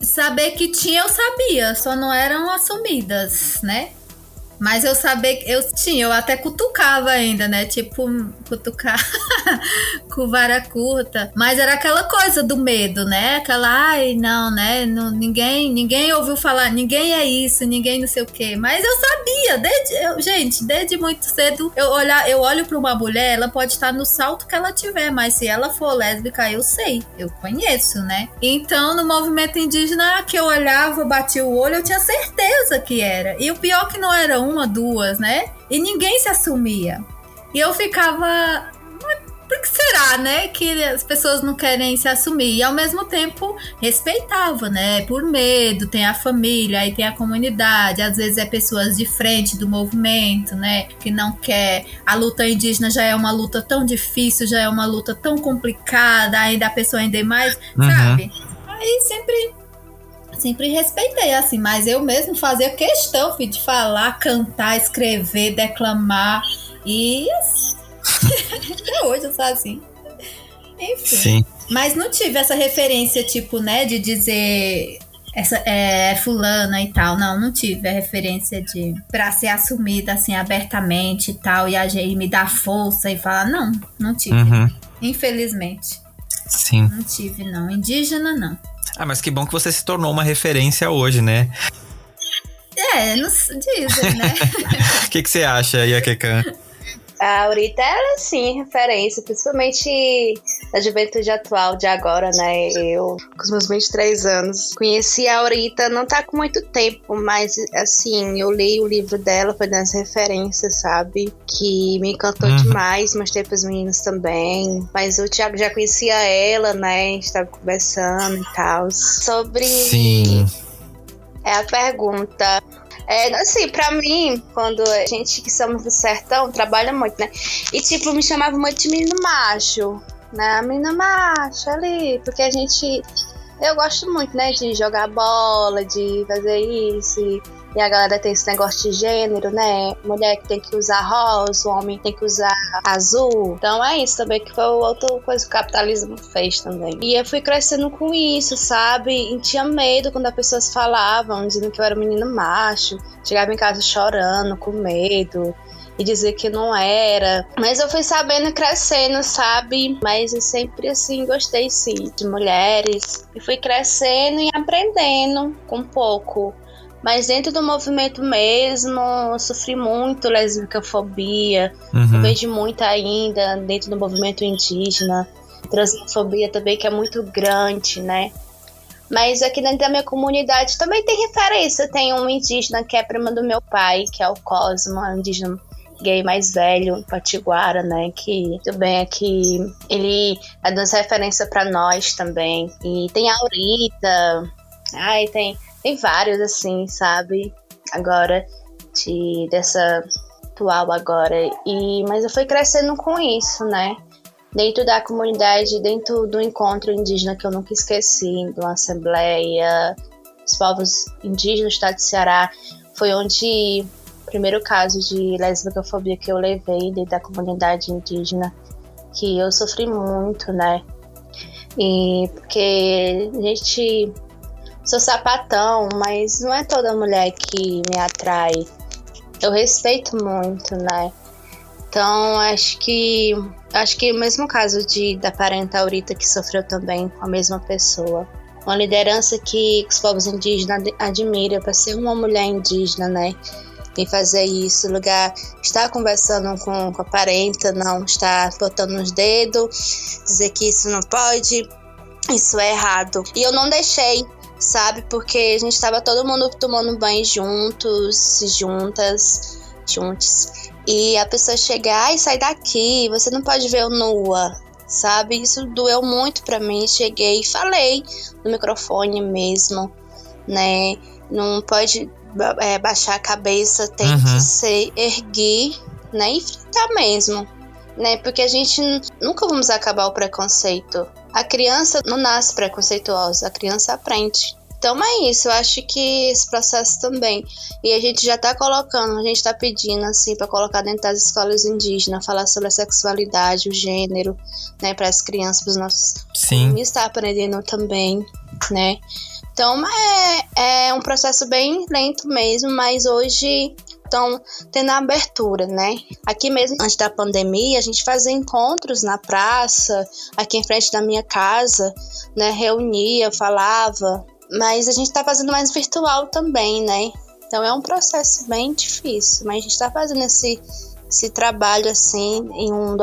Saber que tinha, eu sabia, só não eram assumidas, né? Mas eu sabia que eu tinha, eu até cutucava ainda, né? Tipo, cutucar (laughs) com vara curta. Mas era aquela coisa do medo, né? Aquela, ai, não, né? Não, ninguém, ninguém ouviu falar, ninguém é isso, ninguém não sei o quê. Mas eu sabia, desde, eu, gente, desde muito cedo, eu, olhar, eu olho pra uma mulher, ela pode estar no salto que ela tiver, mas se ela for lésbica, eu sei, eu conheço, né? Então, no movimento indígena que eu olhava, batia o olho, eu tinha certeza que era. E o pior que não era um uma, duas, né? E ninguém se assumia. E eu ficava. Por que será, né? Que as pessoas não querem se assumir. E ao mesmo tempo respeitava, né? Por medo, tem a família, aí tem a comunidade. Às vezes é pessoas de frente do movimento, né? Que não quer. A luta indígena já é uma luta tão difícil, já é uma luta tão complicada, ainda a pessoa ainda é mais, uhum. sabe? Aí sempre sempre respeitei, assim, mas eu mesmo fazia questão, filho, de falar, cantar, escrever, declamar. E (laughs) até hoje eu sou assim. Enfim. Sim. Mas não tive essa referência, tipo, né, de dizer essa é fulana e tal. Não, não tive a referência de pra ser assumida assim abertamente e tal, e a gente me dar força e falar, não, não tive. Uhum. Infelizmente. Sim. Não tive, não. Indígena, não. Ah, mas que bom que você se tornou uma referência hoje, né? É, não dizem, né? (laughs) O que, que você acha, Iakekan? A Aurita, ela é sim referência, principalmente na juventude atual de agora, né? Eu, com os meus 23 anos, conheci a Aurita, não tá com muito tempo, mas assim, eu li o livro dela, foi das referências, sabe? Que me encantou uhum. demais, mostrei pros meninos também. Mas o Thiago já conhecia ela, né? A gente tava conversando e tal. Sobre. Sim. É a pergunta. É, assim, pra mim, quando a gente que somos do sertão, trabalha muito, né? E, tipo, me chamava muito de menino macho, né? Menino macho ali, porque a gente. Eu gosto muito, né? De jogar bola, de fazer isso. E e a galera tem esse negócio de gênero, né? Mulher que tem que usar rosa, homem tem que usar azul. Então é isso também, que foi outra coisa que o capitalismo fez também. E eu fui crescendo com isso, sabe? E tinha medo quando as pessoas falavam, dizendo que eu era um menino macho. Chegava em casa chorando, com medo e dizer que não era. Mas eu fui sabendo crescendo, sabe? Mas eu sempre assim gostei sim de mulheres. E fui crescendo e aprendendo com um pouco. Mas dentro do movimento mesmo, eu sofri muito lesbicafobia. Uhum. Eu vejo muito ainda dentro do movimento indígena. Transfobia também, que é muito grande, né? Mas aqui dentro da minha comunidade também tem referência. Tem um indígena que é prima do meu pai, que é o Cosmo, um indígena gay mais velho, Patiguara, né? Que também aqui ele é dando referência para nós também. E tem a Aurita, ai, tem tem vários, assim, sabe? Agora, de, dessa atual agora. E, mas eu fui crescendo com isso, né? Dentro da comunidade, dentro do encontro indígena que eu nunca esqueci, de uma assembleia, os povos indígenas do estado de Ceará, foi onde primeiro caso de lesbicofobia que eu levei dentro da comunidade indígena, que eu sofri muito, né? E porque a gente sou sapatão, mas não é toda mulher que me atrai. Eu respeito muito, né? Então, acho que acho que o mesmo caso de da parenta Aurita que sofreu também com a mesma pessoa. Uma liderança que os povos indígenas admiram para ser uma mulher indígena, né? E fazer isso, lugar estar conversando com, com a parenta, não estar botando nos dedos, dizer que isso não pode, isso é errado. E eu não deixei sabe? Porque a gente estava todo mundo tomando banho juntos, juntas, juntos. E a pessoa chegar e sair daqui, você não pode ver eu nua, sabe? Isso doeu muito para mim. Cheguei e falei no microfone mesmo, né? Não pode é, baixar a cabeça, tem uhum. que se erguer, né? E enfrentar mesmo, né? Porque a gente nunca vamos acabar o preconceito. A criança não nasce preconceituosa, a criança aprende. Então é isso, eu acho que esse processo também. E a gente já está colocando, a gente está pedindo assim para colocar dentro das escolas indígenas, falar sobre a sexualidade, o gênero, né, para as crianças, para os nossos Sim. está aprendendo também, né? Então é, é um processo bem lento mesmo, mas hoje estão tendo a abertura, né? Aqui mesmo, antes da pandemia, a gente fazia encontros na praça, aqui em frente da minha casa, né? Reunia, falava, mas a gente tá fazendo mais virtual também, né? Então é um processo bem difícil, mas a gente está fazendo esse, esse trabalho assim em um,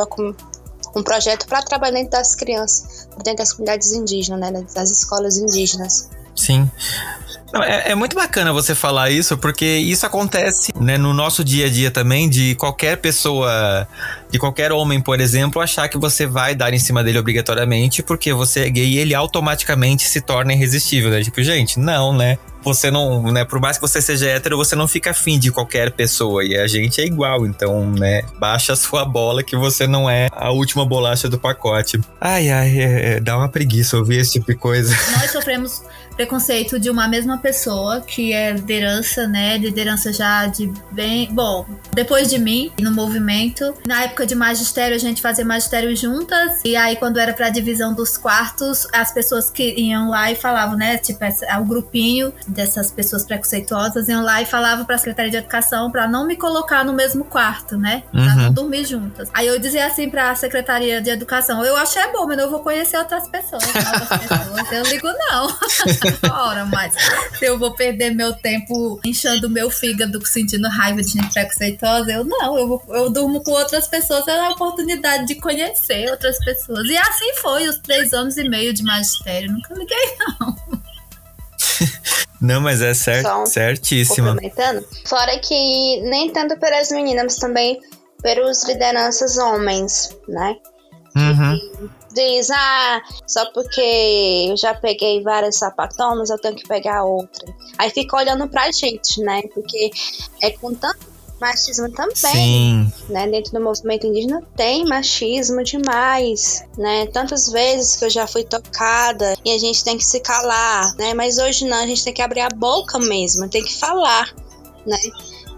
um projeto para trabalhar dentro das crianças, dentro das comunidades indígenas, né? Das escolas indígenas. Sim. É, é, muito bacana você falar isso, porque isso acontece né, no nosso dia a dia também, de qualquer pessoa, de qualquer homem, por exemplo, achar que você vai dar em cima dele obrigatoriamente, porque você é gay e ele automaticamente se torna irresistível, né? Tipo, gente, não, né? Você não, né? Por mais que você seja hétero, você não fica afim de qualquer pessoa. E a gente é igual, então, né? Baixa a sua bola que você não é a última bolacha do pacote. Ai, ai, é, é, dá uma preguiça ouvir esse tipo de coisa. Nós sofremos preconceito de uma mesma pessoa, que é liderança, né? Liderança já de bem. Bom, depois de mim, no movimento. Na época de magistério, a gente fazia magistério juntas. E aí, quando era pra divisão dos quartos, as pessoas que iam lá e falavam, né? Tipo, o grupinho dessas pessoas preconceituosas iam lá e falavam para a Secretaria de Educação para não me colocar no mesmo quarto, né? Pra Uhum. não dormir juntas. Aí eu dizia assim para a Secretaria de Educação: eu achei bom, mas eu vou conhecer outras pessoas. Novas pessoas. Eu ligo, não. (laughs) Ora, mas se eu vou perder meu tempo inchando meu fígado, sentindo raiva de gente preconceituosa, eu não. Eu, eu durmo com outras pessoas, é a oportunidade de conhecer outras pessoas. E assim foi os três anos e meio de magistério. Nunca liguei, não. (laughs) Não, mas é cer um certíssima. Fora que nem tanto pelas meninas, mas também pelos lideranças homens, né? Uhum. Diz, ah, só porque eu já peguei várias sapatonas, eu tenho que pegar outra. Aí fica olhando pra gente, né? Porque é com tanto machismo também, Sim. né? Dentro do movimento indígena tem machismo demais, né? Tantas vezes que eu já fui tocada e a gente tem que se calar, né? Mas hoje não, a gente tem que abrir a boca mesmo, tem que falar, né?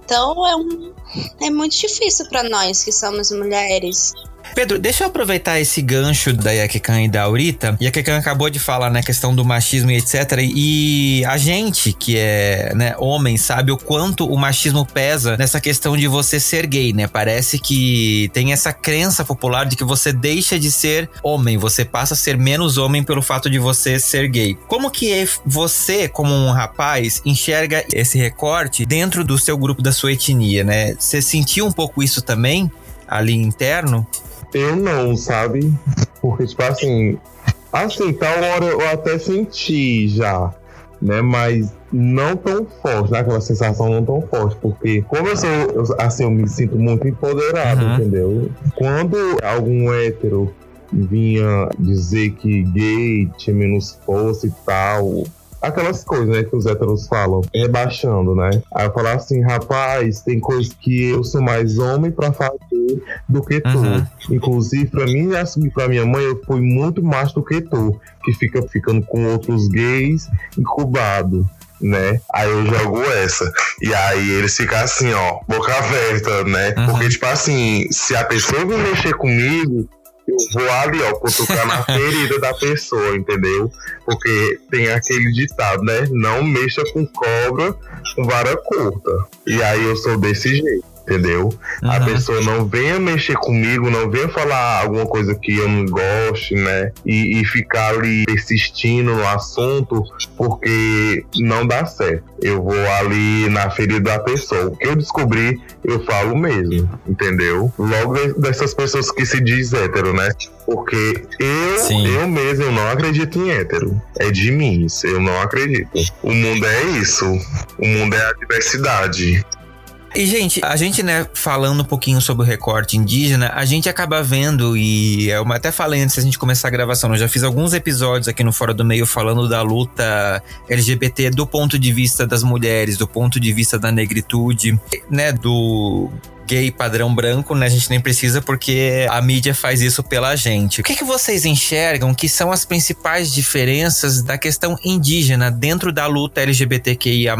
Então é um é muito difícil pra nós que somos mulheres. Pedro, deixa eu aproveitar esse gancho da Yakekan e da Aurita. Yakekan acabou de falar na questão do machismo e etc. E a gente, que é né, homem, sabe o quanto o machismo pesa nessa questão de você ser gay, né? Parece que tem essa crença popular de que você deixa de ser homem, você passa a ser menos homem pelo fato de você ser gay. Como que é você, como um rapaz, enxerga esse recorte dentro do seu grupo, da sua etnia, né? Você sentiu um pouco isso também? Ali interno? Eu não, sabe? Porque, tipo assim, assim, tal hora eu até senti já, né? Mas não tão forte, né? Aquela sensação não tão forte. Porque, como eu sou, eu- assim, eu me sinto muito empoderado, Uhum. entendeu? Quando algum hétero vinha dizer que gay tinha menos força e tal. Aquelas coisas, né, que os héteros falam, rebaixando, né? Aí eu falava assim, rapaz, tem coisas que eu sou mais homem pra fazer do que tu. Uhum. Inclusive, pra mim assumir pra minha mãe, eu fui muito mais do que tu, que fica ficando com outros gays incubado. Né? Aí eu jogo essa. E aí eles ficam assim, ó, boca aberta, né? Uhum. Porque, tipo assim, se a pessoa vir mexer comigo, vou ali, ó, cutucar na (laughs) ferida da pessoa, entendeu? Porque tem aquele ditado, né? Não mexa com cobra com vara curta. E aí eu sou desse jeito, entendeu? A Uhum. pessoa não venha mexer comigo, não venha falar alguma coisa que eu não goste, né? E, e ficar ali persistindo no assunto, porque não dá certo. Eu vou ali na ferida da pessoa. O que eu descobri, eu falo mesmo, entendeu? Logo de- dessas pessoas que se diz hétero, né? Porque eu, Sim. eu mesmo, eu não acredito em hétero. É de mim, isso, eu não acredito. O mundo é isso. O mundo é a diversidade. E, gente, a gente, né, falando um pouquinho sobre o recorte indígena, a gente acaba vendo, e eu até falei antes da gente começar a gravação, eu já fiz alguns episódios aqui no Fora do Meio falando da luta LGBT do ponto de vista das mulheres, do ponto de vista da negritude, né, do gay padrão branco, né? A gente nem precisa porque a mídia faz isso pela gente. O que, que vocês enxergam que são as principais diferenças da questão indígena dentro da luta LGBTQIA+.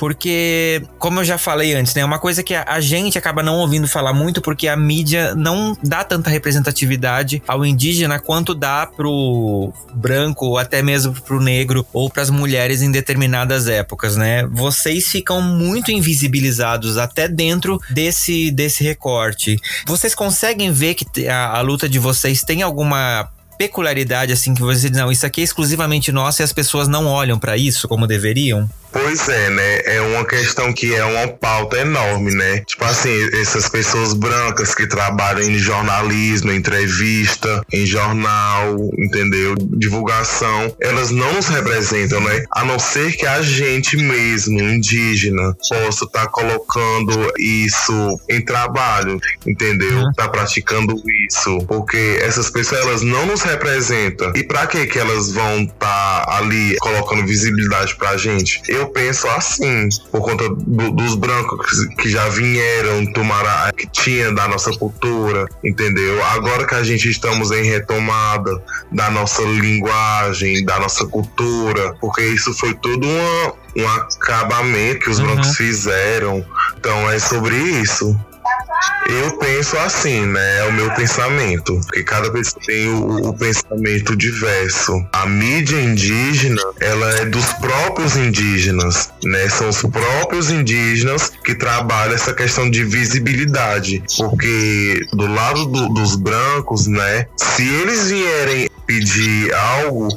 Porque, como eu já falei antes, né? Uma coisa que a, a gente acaba não ouvindo falar muito porque a mídia não dá tanta representatividade ao indígena quanto dá pro branco ou até mesmo pro negro ou pras mulheres em determinadas épocas, né? Vocês ficam muito invisibilizados até dentro desse, desse recorte. Vocês conseguem ver que a, a luta de vocês tem alguma peculiaridade assim que vocês dizem, não, isso aqui é exclusivamente nosso e as pessoas não olham pra isso como deveriam? Pois é, né? É uma questão que é uma pauta enorme, né? Tipo assim, essas pessoas brancas que trabalham em jornalismo, em entrevista, em jornal, entendeu? Divulgação, elas não nos representam, né? A não ser que a gente mesmo, indígena, possa estar colocando isso em trabalho, entendeu? Uhum. Tá praticando isso. Porque essas pessoas, elas não nos representam. E pra que que elas vão estar ali colocando visibilidade pra gente? Eu penso assim, por conta do- dos brancos que, que já vieram tomar a, que tinha da nossa cultura, entendeu? Agora que a gente estamos em retomada da nossa linguagem, da nossa cultura, porque isso foi tudo uma, um acabamento que os Uhum. brancos fizeram. Então é sobre isso. Eu penso assim, né? É o meu pensamento. Porque cada pessoa tem o, o, pensamento diverso. A mídia indígena, ela é dos próprios indígenas, né? São os próprios indígenas que trabalham essa questão de visibilidade. Porque do lado do, dos brancos, né? Se eles vierem pedir algo,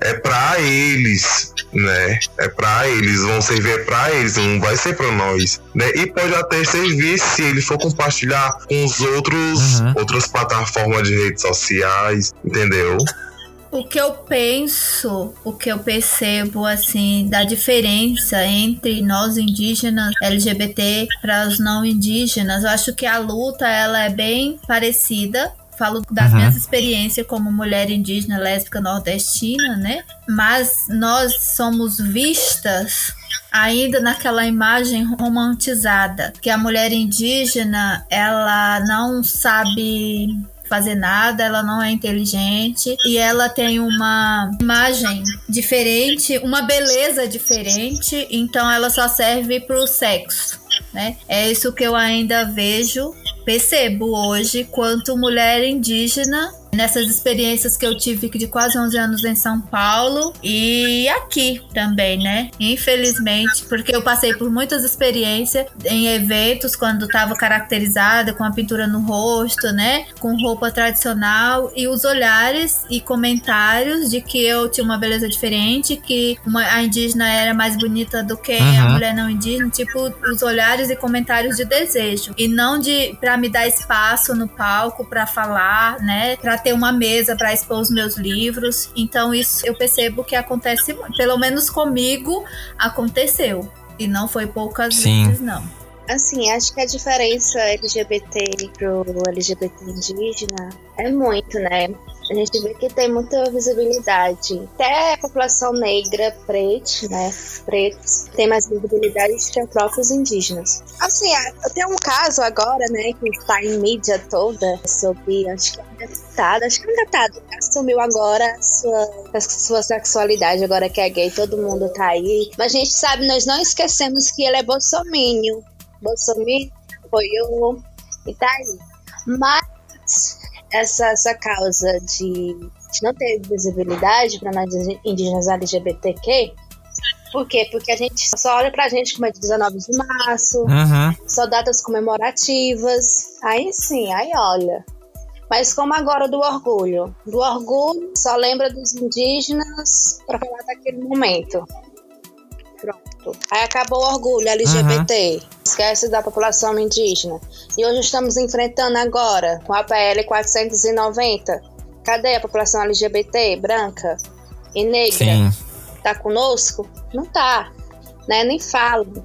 é para eles, né? É para eles, vão servir para eles, não vai ser para nós, né? E pode até servir se ele for compartilhar com os outros uhum. outras plataformas de redes sociais, entendeu? O que eu penso, o que eu percebo assim da diferença entre nós indígenas LGBT para os não indígenas, eu acho que a luta ela é bem parecida, falo das uhum. minhas experiências como mulher indígena, lésbica, nordestina, né? Mas nós somos vistas ainda naquela imagem romantizada que a mulher indígena ela não sabe fazer nada, ela não é inteligente e ela tem uma imagem diferente, uma beleza diferente, então ela só serve para o sexo. Né? É isso que eu ainda vejo percebo hoje quanto mulher indígena nessas experiências que eu tive de quase 11 anos em São Paulo e aqui também, né? Infelizmente, porque eu passei por muitas experiências em eventos quando estava caracterizada com a pintura no rosto, né? Com roupa tradicional e os olhares e comentários de que eu tinha uma beleza diferente, que uma, a indígena era mais bonita do que uhum. a mulher não indígena, tipo os olhares e comentários de desejo e não de para me dar espaço no palco para falar, né? Para ter uma mesa para expor os meus livros. Então isso eu percebo que acontece, pelo menos comigo aconteceu. E não foi poucas Sim. vezes, não. Assim, acho que a diferença LGBT pro LGBT indígena é muito, né? A gente vê que tem muita visibilidade. Até a população negra, preta, né, pretos, tem mais visibilidade que os próprios indígenas. Assim, eu tenho um caso agora, né, que está em mídia toda sobre, acho que é um deputado, acho que é um deputado que assumiu agora sua, sua sexualidade, agora que é gay, todo mundo tá aí. Mas a gente sabe, nós não esquecemos que ele é bolsomínio. Bolsomínio apoiou e tá aí. Mas essa, essa causa de, de não ter visibilidade para nós indígenas LGBTQ. Por quê? Porque a gente só olha pra gente como é de 19 de março, uhum. só datas comemorativas. Aí sim, aí olha. Mas como agora do orgulho? Do orgulho, só lembra dos indígenas para falar daquele momento. Aí acabou o orgulho LGBT. Uhum. Esquece da população indígena. E hoje estamos enfrentando agora com a PL 490. Cadê a população LGBT branca e negra? Sim. Tá conosco? Não tá. Né? Nem falo.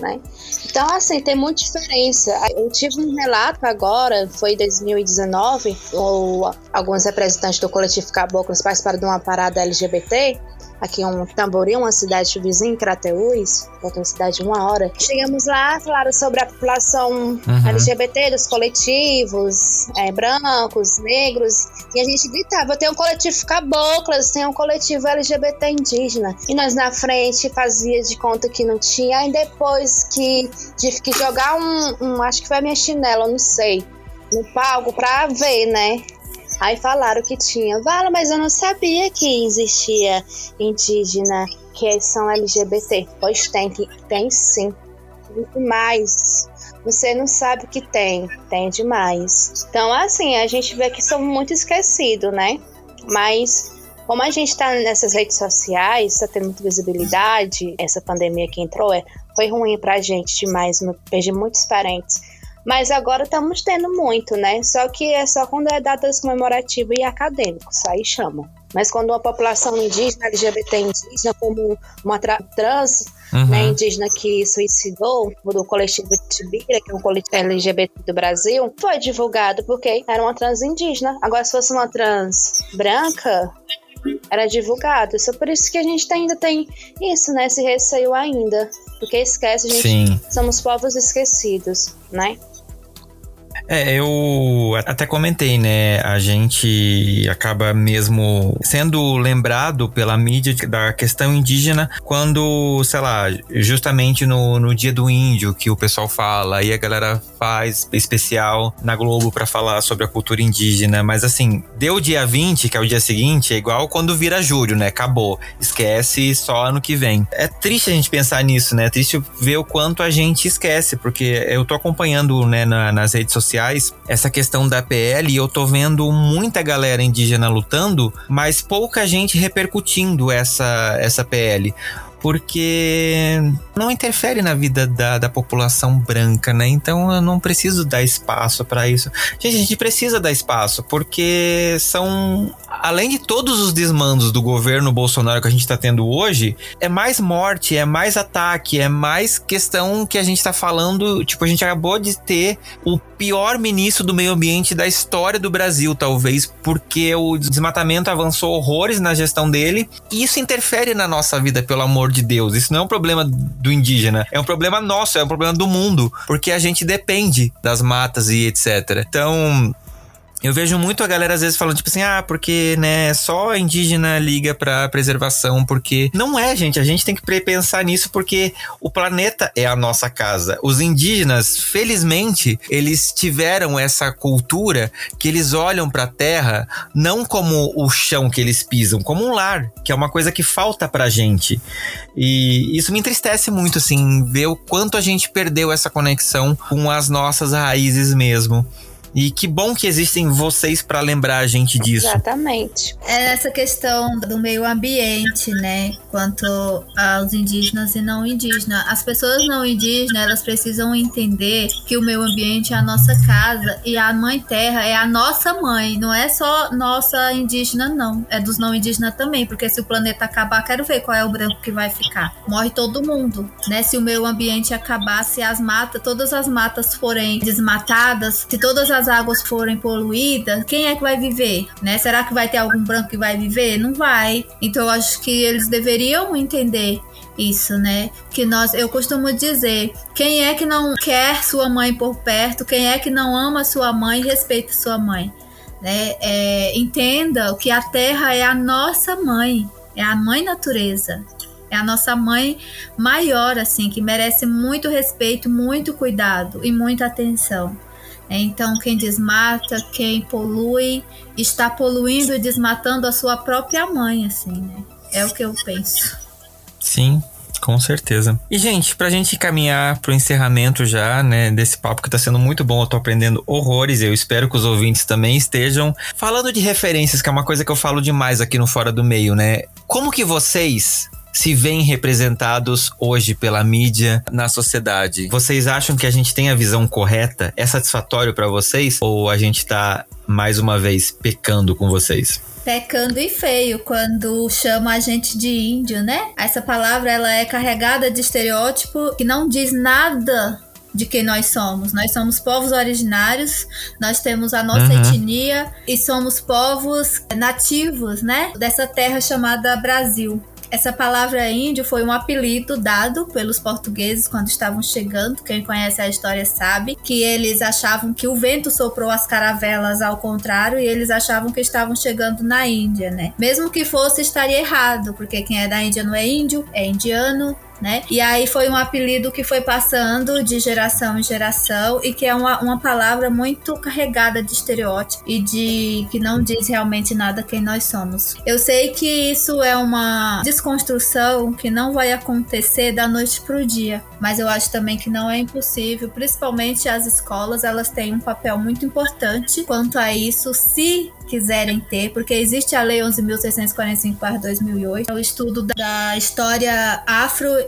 Né? Então, assim, tem muita diferença. Eu tive um relato agora, foi em 2019, ou alguns representantes do coletivo Caboclos participaram de uma parada LGBT, aqui em um Tamboril, uma cidade vizinha, Crateús, outra cidade de uma hora. Chegamos lá, falaram sobre a população uhum. LGBT, dos coletivos, é, brancos, negros, e a gente gritava, tem um coletivo caboclas, tem um coletivo LGBT indígena. E nós na frente fazia de conta que não tinha, e depois que tive que jogar um, um acho que foi a minha chinela, não sei, no palco pra ver, né? Aí falaram que tinha. Vala, mas eu não sabia que existia indígena que são LGBT. Pois tem, que tem sim. Muito mais. Você não sabe o que tem. Tem demais. Então, assim, a gente vê que somos muito esquecidos, né? Mas como a gente está nessas redes sociais, está tendo muita visibilidade, essa pandemia que entrou, é, foi ruim pra gente demais, perdi muitos parentes. Mas agora estamos tendo muito, né? Só que é só quando é datas comemorativas e acadêmicos, aí chamam. Mas quando uma população indígena, LGBT indígena, como uma tra trans uhum. né, indígena que suicidou, do coletivo Tibira, que é um coletivo LGBT do Brasil, foi divulgado porque era uma trans indígena. Agora, se fosse uma trans branca, era divulgado. Só por isso que a gente ainda tem isso, né? Esse receio ainda. Porque esquece, a gente Sim. somos povos esquecidos, né? É, eu até comentei, né? A gente acaba mesmo sendo lembrado pela mídia da questão indígena quando, sei lá, justamente no, no dia do índio que o pessoal fala e a galera faz especial na Globo para falar sobre a cultura indígena. Mas assim, deu dia 20, que é o dia seguinte, é igual quando vira julho, né? Acabou. Esquece só ano que vem. É triste a gente pensar nisso, né? É triste ver o quanto a gente esquece, porque eu tô acompanhando, né, na, nas redes sociais sociais essa questão da PL e eu tô vendo muita galera indígena lutando, mas pouca gente repercutindo essa, essa PL porque não interfere na vida da, da população branca, né? Então eu não preciso dar espaço para isso. Gente, a gente precisa dar espaço, porque são. Além de todos os desmandos do governo Bolsonaro que a gente tá tendo hoje, é mais morte, é mais ataque, é mais questão que a gente tá falando. Tipo, a gente acabou de ter o pior ministro do meio ambiente da história do Brasil, talvez, porque o desmatamento avançou horrores na gestão dele. E isso interfere na nossa vida, pelo amor amor de Deus. Isso não é um problema do indígena, é um problema nosso, é um problema do mundo, porque a gente depende das matas e etc. Então, eu vejo muito a galera às vezes falando, tipo assim, ah, porque, né, só indígena liga pra preservação, porque. Não é, gente. A gente tem que pensar nisso porque o planeta é a nossa casa. Os indígenas, felizmente, eles tiveram essa cultura que eles olham pra terra não como o chão que eles pisam, como um lar, que é uma coisa que falta pra gente. E isso me entristece muito, assim, ver o quanto a gente perdeu essa conexão com as nossas raízes mesmo. E que bom que existem vocês para lembrar a gente disso. Exatamente. É essa questão do meio ambiente, né? Quanto aos indígenas e não indígenas. As pessoas não indígenas, elas precisam entender que o meio ambiente é a nossa casa e a mãe terra é a nossa mãe. Não é só nossa indígena, não. É dos não indígenas também. Porque se o planeta acabar, quero ver qual é o branco que vai ficar. Morre todo mundo, né? Se o meio ambiente acabar, se as matas, todas as matas forem desmatadas, se todas as as águas forem poluídas, quem é que vai viver? Né? Será que vai ter algum branco que vai viver? Não vai. Então eu acho que eles deveriam entender isso, né? Que nós, eu costumo dizer, quem é que não quer sua mãe por perto? Quem é que não ama sua mãe respeita sua mãe? Né? É, entenda que a terra é a nossa mãe, é a mãe natureza. É a nossa mãe maior, assim, que merece muito respeito, muito cuidado e muita atenção. Então, quem desmata, quem polui, está poluindo e desmatando a sua própria mãe, assim, né? É o que eu penso. Sim, com certeza. E, gente, pra gente caminhar pro encerramento já, né, desse papo que tá sendo muito bom, eu tô aprendendo horrores, eu espero que os ouvintes também estejam. Falando de referências, que é uma coisa que eu falo demais aqui no Fora do Meio, né? Como que vocês se veem representados hoje pela mídia na sociedade. Vocês acham que a gente tem a visão correta? É satisfatório para vocês? Ou a gente tá mais uma vez pecando com vocês? pecando e feio quando chama a gente de índio, né? Essa palavra ela é carregada de estereótipo que não diz nada de quem nós somos. Nós somos povos originários, nós temos a nossa uhum. etnia e somos povos nativos, né? Dessa terra chamada Brasil. Essa palavra índio foi um apelido dado pelos portugueses quando estavam chegando. Quem conhece a história sabe que eles achavam que o vento soprou as caravelas ao contrário e eles achavam que estavam chegando na Índia, né? Mesmo que fosse, estaria errado, porque quem é da Índia não é índio, é indiano, né? E aí foi um apelido que foi passando de geração em geração e que é uma, uma palavra muito carregada de estereótipo e de que não diz realmente nada quem nós somos. Eu sei que isso é uma desconstrução que não vai acontecer da noite pro dia, mas eu acho também que não é impossível, principalmente as escolas, elas têm um papel muito importante quanto a isso, se quiserem ter, porque existe a Lei 11.645-2008, é o estudo da história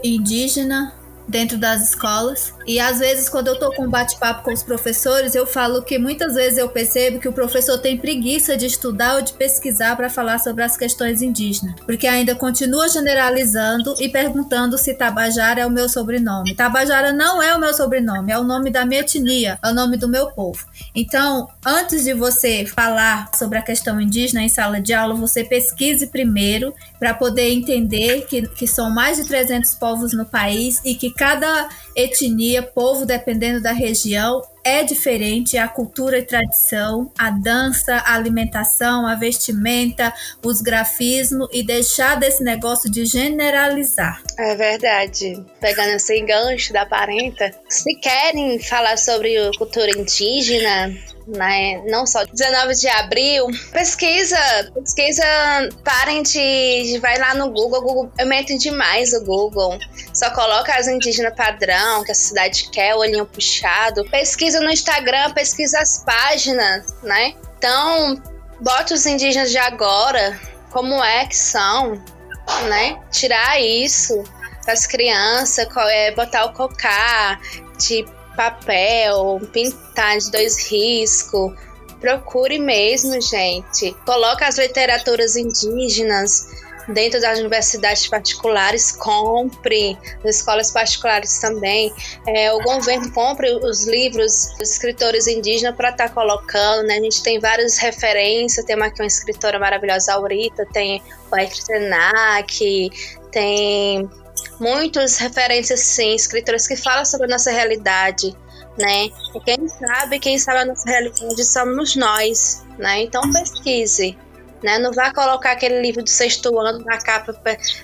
afro-indígena dentro das escolas. E às vezes, quando eu tô com um bate-papo com os professores, eu falo que muitas vezes eu percebo que o professor tem preguiça de estudar ou de pesquisar para falar sobre as questões indígenas, porque ainda continua generalizando e perguntando se Tabajara é o meu sobrenome. Tabajara não é o meu sobrenome, é o nome da minha etnia, é o nome do meu povo. Então, antes de você falar sobre a questão indígena em sala de aula, você pesquise primeiro para poder entender que, que são mais de 300 povos no país e que cada etnia, povo, dependendo da região, é diferente a cultura e tradição, a dança, a alimentação, a vestimenta, os grafismos e deixar desse negócio de generalizar. É verdade. Pegando esse gancho da parenta, se querem falar sobre cultura indígena, né? Não só 19 de abril. Pesquisa, pesquisa, parem de, vai lá no Google, Google, eu meto demais o Google. Só coloca as indígenas padrão, que a cidade quer, olhinho puxado. Pesquisa no Instagram, pesquisa as páginas, né? Então, bota os indígenas de agora, como é que são, né? Tirar isso das crianças, é, botar o cocá, de papel, pintar de dois riscos. Procure mesmo, gente. Coloque as literaturas indígenas dentro das universidades particulares, compre, nas escolas particulares também. É, o governo compre os livros dos escritores indígenas para estar tá colocando, né? A gente tem várias referências, tem aqui uma escritora maravilhosa, Aurita, tem o Ektenak, tem muitas referências, sim, escritoras que falam sobre a nossa realidade, né? E quem sabe, quem sabe a nossa realidade somos nós, né? Então pesquise, né? Não vá colocar aquele livro do sexto ano na capa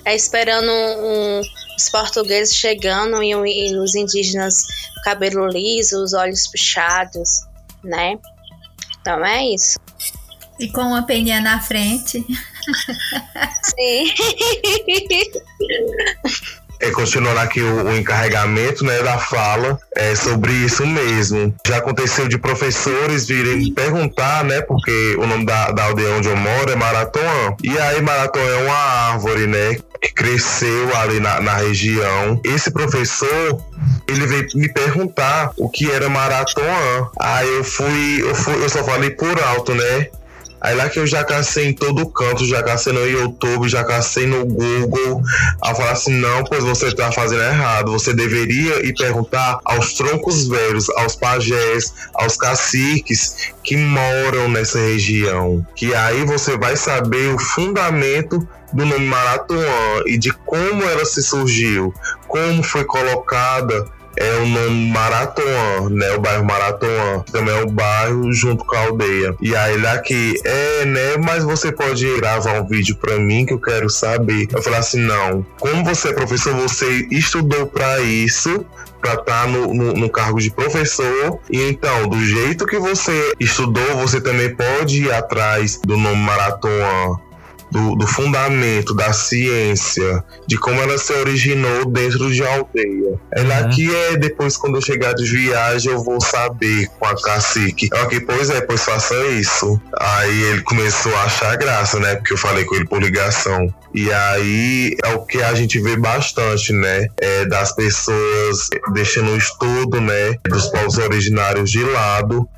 é, esperando um, os portugueses chegando e, e os indígenas cabelo liso, os olhos puxados, né? Então é isso. E com uma peninha na frente. Sim. (laughs) É, continuando aqui o, o, encarregamento né, da fala é, sobre isso mesmo. Já aconteceu de professores virem perguntar, né? Porque o nome da, da aldeia onde eu moro é Maratoã. E aí, Maratoã é uma árvore, né? Que cresceu ali na, na região. Esse professor, ele veio me perguntar o que era Maratoã. Aí eu fui, eu fui, eu só falei por alto, né? Aí lá que eu já cacei em todo canto, já cacei no YouTube, já cacei no Google. Eu falei assim: não, pois você tá fazendo errado. Você deveria ir perguntar aos troncos velhos, aos pajés, aos caciques que moram nessa região. Que aí você vai saber o fundamento do nome Maratuã e de como ela se surgiu, como foi colocada é o nome Maratoã, né? O bairro Maratoã. Também é o bairro junto com a aldeia. E aí daqui, é, né? Mas você pode gravar um vídeo pra mim que eu quero saber. Eu falei assim, não. Como você é professor, você estudou para isso, para estar tá no, no, no, cargo de professor. E então, do jeito que você estudou, você também pode ir atrás do nome Maratoã do, do, fundamento da ciência, de como ela se originou dentro de aldeia. É lá uhum. que é, depois quando eu chegar de viagem, eu vou saber com a cacique. Ok, pois é, pois faça isso. Aí ele começou a achar graça, né? Porque eu falei com ele por ligação. E aí é o que a gente vê bastante, né? É das pessoas deixando o estudo, né? Dos povos originários de lado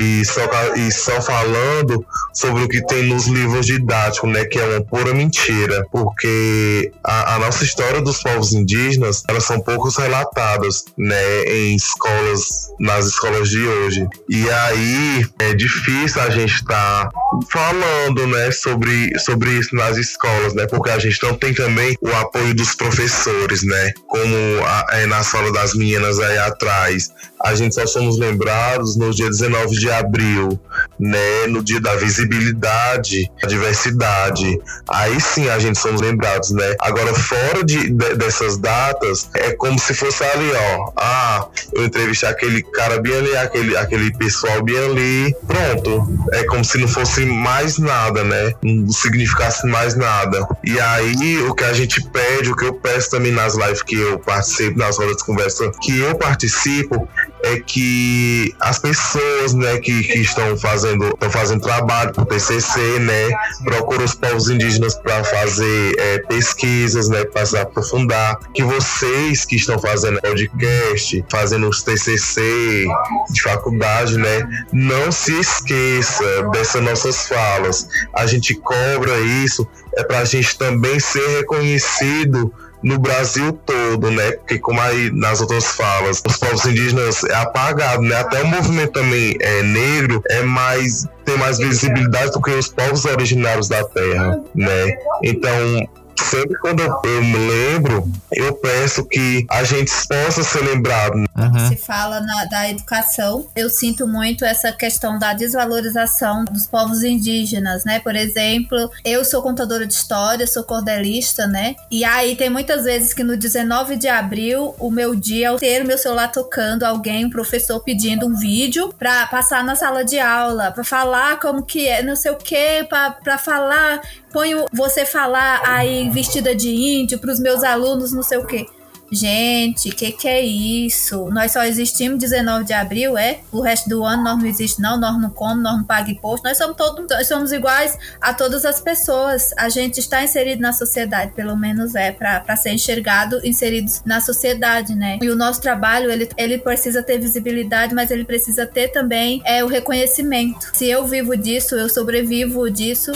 e só, e só falando sobre o que tem nos livros didáticos, né, que é uma pura mentira, porque a, a, nossa história dos povos indígenas, elas são poucos relatadas, né, em escolas, nas escolas de hoje. E aí é difícil a gente estar tá falando, né, sobre, sobre isso nas escolas, né, porque a gente não tem também o apoio dos professores, né, como a, é, na sala das meninas aí atrás. A gente só somos lembrados no dia 19 de abril, né, no dia da visibilidade, da diversidade. Aí sim a gente somos lembrados, né? Agora, fora de, de, dessas datas, é como se fosse ali, ó. Ah, eu entrevistei aquele cara bem ali, aquele, aquele pessoal bem ali. Pronto. É como se não fosse mais nada, né? Não significasse mais nada. E aí, o que a gente pede, o que eu peço também nas lives que eu participo, nas rodas de conversa que eu participo, é que as pessoas, né, que, que estão fazendo estão fazendo trabalho para o TCC, né, procuram os povos indígenas para fazer é, pesquisas, né, para se aprofundar, que vocês que estão fazendo podcast, fazendo os TCC de faculdade, né, não se esqueça dessas nossas falas. A gente cobra isso é para a gente também ser reconhecido no Brasil todo, né? Porque como aí nas outras falas, os povos indígenas é apagado, né? Até o movimento também é negro é mais tem mais visibilidade do que os povos originários da terra, né? Então sempre quando eu, me lembro eu peço que a gente possa ser lembrado. Uhum. Se fala na, da educação, eu sinto muito essa questão da desvalorização dos povos indígenas, né? Por exemplo, eu sou contadora de história, sou cordelista, né? E aí tem muitas vezes que no 19 de abril, o meu dia é ter o meu celular tocando alguém, um professor pedindo um vídeo para passar na sala de aula, para falar como que é, não sei o que, para falar põe você falar aí vestida de índio para os meus alunos, não sei o quê. Gente, que que é isso? Nós só existimos 19 de abril, é? O resto do ano nós não existe não, nós não comemos, nós não pagamos imposto, nós somos todos, nós somos iguais a todas as pessoas. A gente está inserido na sociedade, pelo menos é para ser enxergado, inseridos na sociedade, né? E o nosso trabalho, ele, ele precisa ter visibilidade, mas ele precisa ter também é o reconhecimento. Se eu vivo disso, eu sobrevivo disso,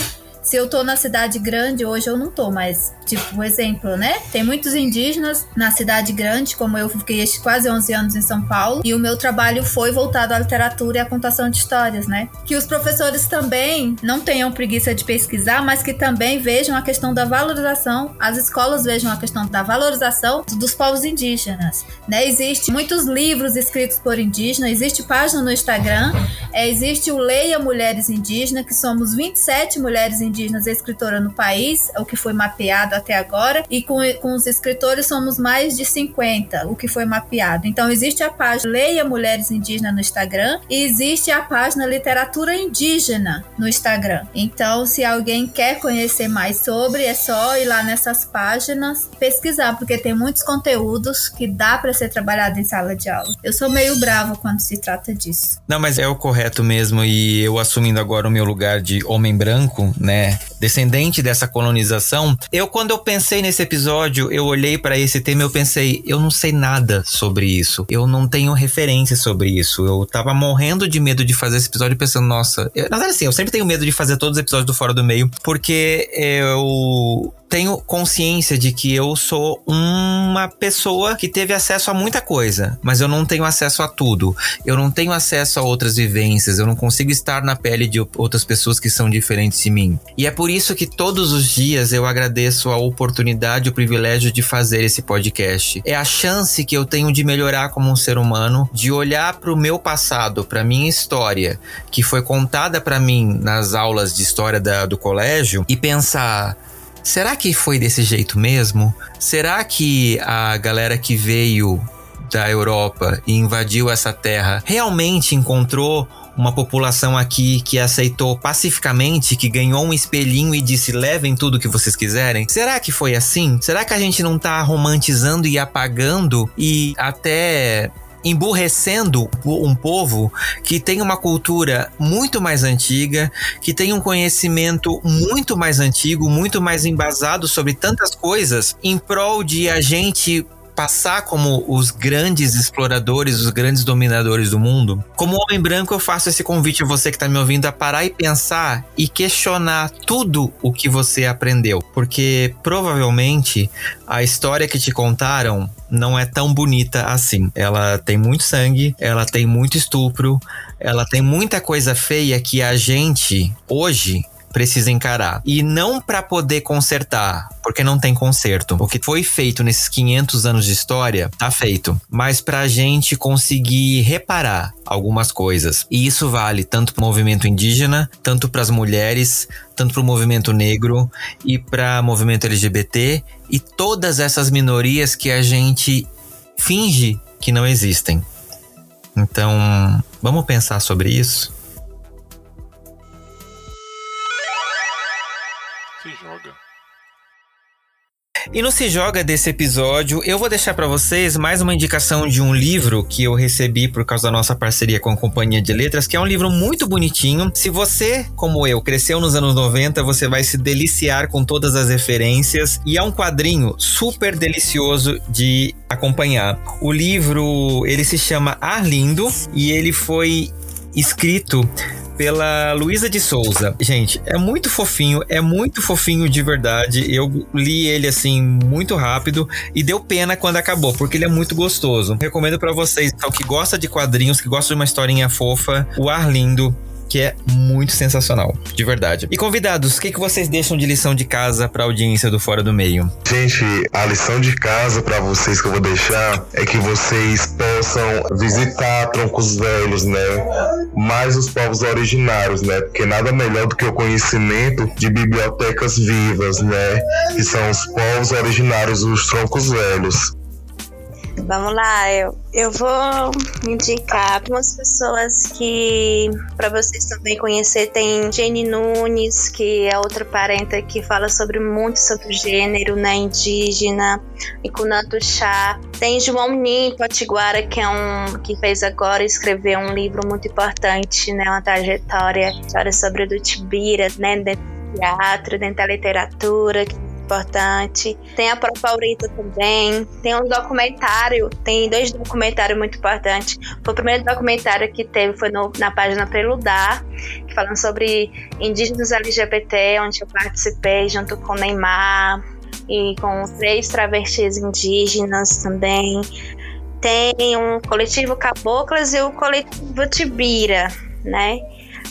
se eu tô na cidade grande, hoje eu não tô, mas, tipo, um exemplo, né? Tem muitos indígenas na cidade grande, como eu fiquei quase 11 anos em São Paulo, e o meu trabalho foi voltado à literatura e à contação de histórias, né? Que os professores também não tenham preguiça de pesquisar, mas que também vejam a questão da valorização, as escolas vejam a questão da valorização dos povos indígenas, né? Existe muitos livros escritos por indígenas, existe página no Instagram, é, existe o Leia Mulheres Indígenas, que somos 27 mulheres indígenas indígenas escritora no país, o que foi mapeado até agora, e com, com os escritores somos mais de 50, o que foi mapeado. Então existe a página Leia Mulheres Indígenas no Instagram e existe a página Literatura Indígena no Instagram. Então, se alguém quer conhecer mais sobre, é só ir lá nessas páginas pesquisar, porque tem muitos conteúdos que dá para ser trabalhado em sala de aula. Eu sou meio brava quando se trata disso. Não, mas é o correto mesmo, e eu assumindo agora o meu lugar de homem branco, né? Descendente dessa colonização, eu quando eu pensei nesse episódio, eu olhei para esse tema eu pensei, eu não sei nada sobre isso. Eu não tenho referência sobre isso. Eu tava morrendo de medo de fazer esse episódio pensando, nossa, eu, na verdade assim, eu sempre tenho medo de fazer todos os episódios do Fora do Meio, porque eu tenho consciência de que eu sou uma pessoa que teve acesso a muita coisa, mas eu não tenho acesso a tudo. Eu não tenho acesso a outras vivências, eu não consigo estar na pele de outras pessoas que são diferentes de mim. E é por isso que todos os dias eu agradeço a oportunidade, o privilégio de fazer esse podcast. É a chance que eu tenho de melhorar como um ser humano, de olhar para o meu passado, para minha história, que foi contada para mim nas aulas de história da, do colégio e pensar Será que foi desse jeito mesmo? Será que a galera que veio da Europa e invadiu essa terra realmente encontrou uma população aqui que aceitou pacificamente, que ganhou um espelhinho e disse: levem tudo que vocês quiserem? Será que foi assim? Será que a gente não tá romantizando e apagando e até emburrecendo um povo que tem uma cultura muito mais antiga, que tem um conhecimento muito mais antigo, muito mais embasado sobre tantas coisas, em prol de a gente passar como os grandes exploradores, os grandes dominadores do mundo, como homem branco eu faço esse convite a você que está me ouvindo a parar e pensar e questionar tudo o que você aprendeu, porque provavelmente a história que te contaram não é tão bonita assim. Ela tem muito sangue, ela tem muito estupro, ela tem muita coisa feia que a gente hoje precisa encarar. E não para poder consertar, porque não tem conserto. O que foi feito nesses 500 anos de história tá feito, mas pra gente conseguir reparar algumas coisas. E isso vale tanto para o movimento indígena, tanto para as mulheres, tanto para o movimento negro e para o movimento LGBT e todas essas minorias que a gente finge que não existem. Então, vamos pensar sobre isso? E no Se Joga desse episódio, eu vou deixar para vocês mais uma indicação de um livro que eu recebi por causa da nossa parceria com a Companhia de Letras, que é um livro muito bonitinho. Se você, como eu, cresceu nos anos 90, você vai se deliciar com todas as referências e é um quadrinho super delicioso de acompanhar. O livro, ele se chama Arlindo e ele foi escrito pela Luísa de Souza. Gente, é muito fofinho, é muito fofinho de verdade. Eu li ele assim muito rápido e deu pena quando acabou, porque ele é muito gostoso. Recomendo para vocês, então, que gosta de quadrinhos, que gosta de uma historinha fofa, o Arlindo que é muito sensacional, de verdade. E convidados, o que, que vocês deixam de lição de casa para a audiência do Fora do Meio? Gente, a lição de casa para vocês que eu vou deixar é que vocês possam visitar troncos velhos, né? Mais os povos originários, né? Porque nada melhor do que o conhecimento de bibliotecas vivas, né? Que são os povos originários, os troncos velhos. Vamos lá, eu, eu vou indicar algumas pessoas que, para vocês também conhecer, tem Jenny Nunes, que é outra parenta que fala sobre muito sobre gênero né, indígena, e Kunato Chá. Tem João Nim Potiguara, que é um que fez agora escrever um livro muito importante, né, uma trajetória, história sobre o Tibira, né, dentro do teatro, dentro da literatura, que importante. Tem a própria Aurita também. Tem um documentário, tem dois documentários muito importantes. Foi o primeiro documentário que teve, foi no, na página Preludar, falando sobre indígenas LGBT, onde eu participei junto com Neymar e com três travestis indígenas também. Tem um coletivo Caboclas e o coletivo Tibira, né?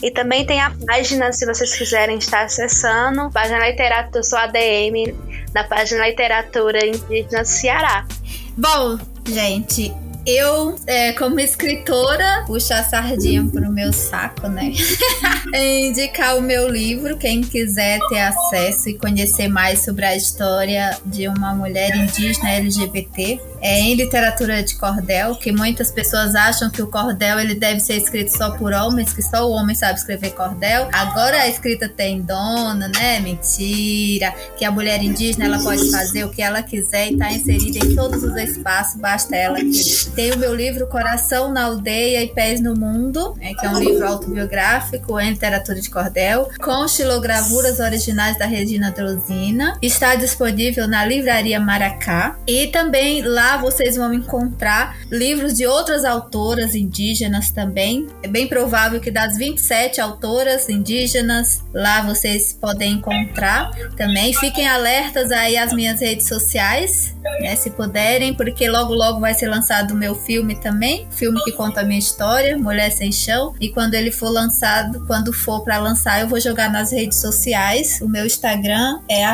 E também tem a página, se vocês quiserem estar acessando, página literatura, sou ADM, da página Literatura Indígena Ceará. Bom, gente, eu, é, como escritora, puxo a sardinha pro meu saco, né? (laughs) Indicar o meu livro, quem quiser ter acesso e conhecer mais sobre a história de uma mulher indígena LGBT, é em literatura de cordel, que muitas pessoas acham que o cordel ele deve ser escrito só por homens, que só o homem sabe escrever cordel. Agora a escrita tem dona, né? Mentira. Que a mulher indígena ela pode fazer o que ela quiser e está inserida em todos os espaços, basta ela querer. Tem o meu livro Coração na Aldeia e Pés no Mundo, né, que é um livro autobiográfico em literatura de cordel, com xilogravuras originais da Regina Drosina. Está disponível na Livraria Maracá. E também lá vocês vão encontrar livros de outras autoras indígenas também. É bem provável que das 27 autoras indígenas, lá vocês podem encontrar também. Fiquem alertas aí às minhas redes sociais, né, se puderem, porque logo logo vai ser lançado o meu filme também, filme que conta a minha história, Mulher Sem Chão. E quando ele for lançado, quando for para lançar, eu vou jogar nas redes sociais. O meu Instagram é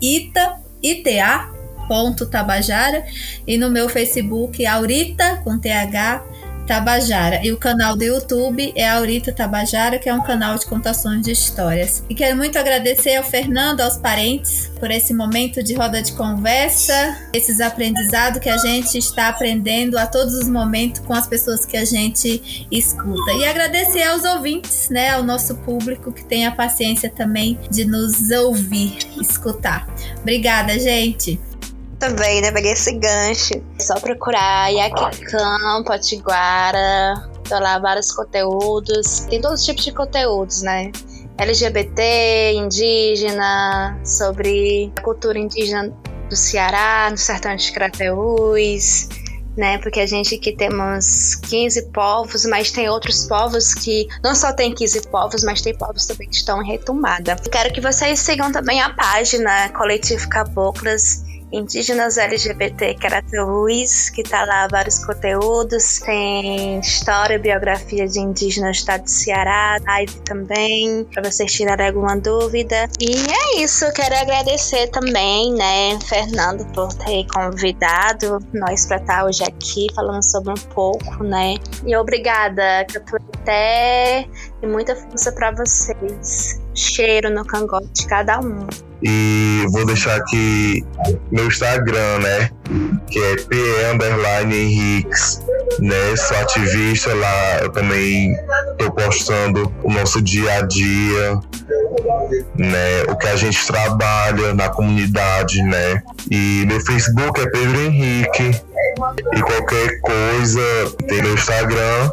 ita, ita, ponto tabajara e no meu Facebook Aurita com TH Tabajara. E o canal do YouTube é Aurita Tabajara, que é um canal de contações de histórias. E quero muito agradecer ao Fernando, aos parentes, por esse momento de roda de conversa, esses aprendizados que a gente está aprendendo a todos os momentos com as pessoas que a gente escuta. E agradecer aos ouvintes, né, ao nosso público que tem a paciência também de nos ouvir, escutar. Obrigada, gente também, né? Peguei esse gancho. É só procurar Yaquicão, Potiguara, tô lá vários conteúdos. Tem todos os tipos de conteúdos, né? LGBT, indígena, sobre a cultura indígena do Ceará, no sertão de Crateús, né? Porque a gente aqui temos 15 povos, mas tem outros povos que não só tem 15 povos, mas tem povos também que estão em retomada. Quero que vocês sigam também a página Coletivo Caboclas Indígenas LGBT Carateus, que tá lá vários conteúdos, tem história, biografia de indígenas do estado do Ceará, live também, para vocês tirarem alguma dúvida. E é isso, quero agradecer também, né, Fernando, por ter convidado nós para estar hoje aqui falando sobre um pouco, né. E obrigada, Caturité, e muita força para vocês. Cheiro no cangote de cada um. E vou deixar aqui meu Instagram, né? Que é P underline Henriques, né? Sou ativista lá, eu também tô postando o nosso dia a dia, né? O que a gente trabalha na comunidade, né? E meu Facebook é Pedro Henrique. E qualquer coisa, tem meu Instagram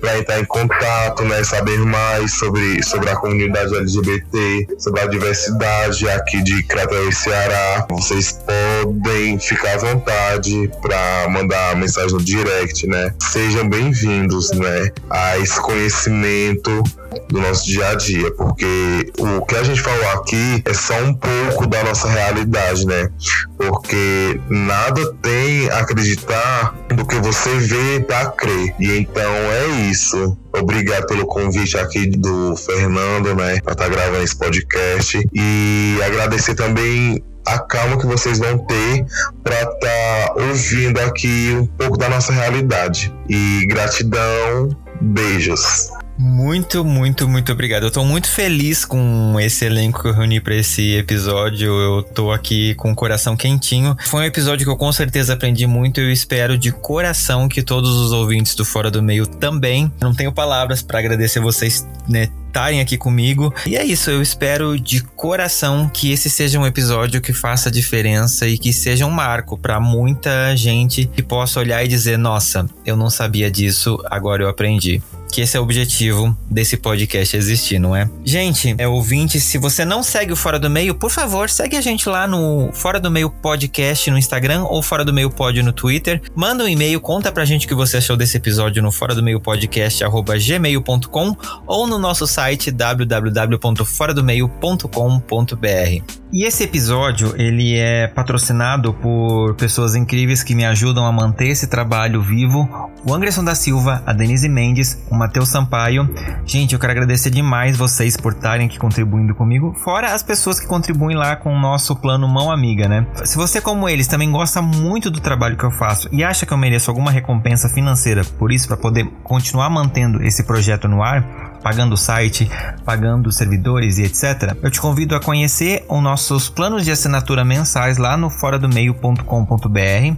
para entrar em contato, né, saber mais sobre, sobre a comunidade LGBT, sobre a diversidade aqui de Crateus Ceará. Vocês podem ficar à vontade para mandar mensagem no direct, né? Sejam bem-vindos, né, a esse conhecimento do nosso dia a dia, porque o que a gente falou aqui é só um pouco da nossa realidade, né? Porque nada tem a acreditar do que você vê para crer. E então é isso. Obrigado pelo convite aqui do Fernando, né, para estar tá gravando esse podcast e agradecer também a calma que vocês vão ter para estar tá ouvindo aqui um pouco da nossa realidade. E gratidão, beijos. Muito, muito, muito obrigado. Eu tô muito feliz com esse elenco que eu reuni para esse episódio. Eu tô aqui com o coração quentinho. Foi um episódio que eu com certeza aprendi muito. Eu espero de coração que todos os ouvintes do Fora do Meio também. Não tenho palavras para agradecer vocês, né, estarem aqui comigo. E é isso, eu espero de coração que esse seja um episódio que faça diferença e que seja um marco para muita gente que possa olhar e dizer: nossa, eu não sabia disso, agora eu aprendi que esse é o objetivo desse podcast existir, não é? Gente, é ouvinte, se você não segue o Fora do Meio, por favor, segue a gente lá no Fora do Meio Podcast no Instagram ou Fora do Meio Pod no Twitter. Manda um e-mail, conta pra gente o que você achou desse episódio no fora do meio podcast gmail.com ou no nosso site www.foradomeio.com.br. E esse episódio, ele é patrocinado por pessoas incríveis que me ajudam a manter esse trabalho vivo. O Anderson da Silva, a Denise Mendes, o Matheus Sampaio. Gente, eu quero agradecer demais vocês por estarem aqui contribuindo comigo, fora as pessoas que contribuem lá com o nosso plano Mão Amiga, né? Se você, como eles, também gosta muito do trabalho que eu faço e acha que eu mereço alguma recompensa financeira por isso, para poder continuar mantendo esse projeto no ar, pagando o site, pagando servidores e etc., eu te convido a conhecer os nossos planos de assinatura mensais lá no foradomeio.com.br.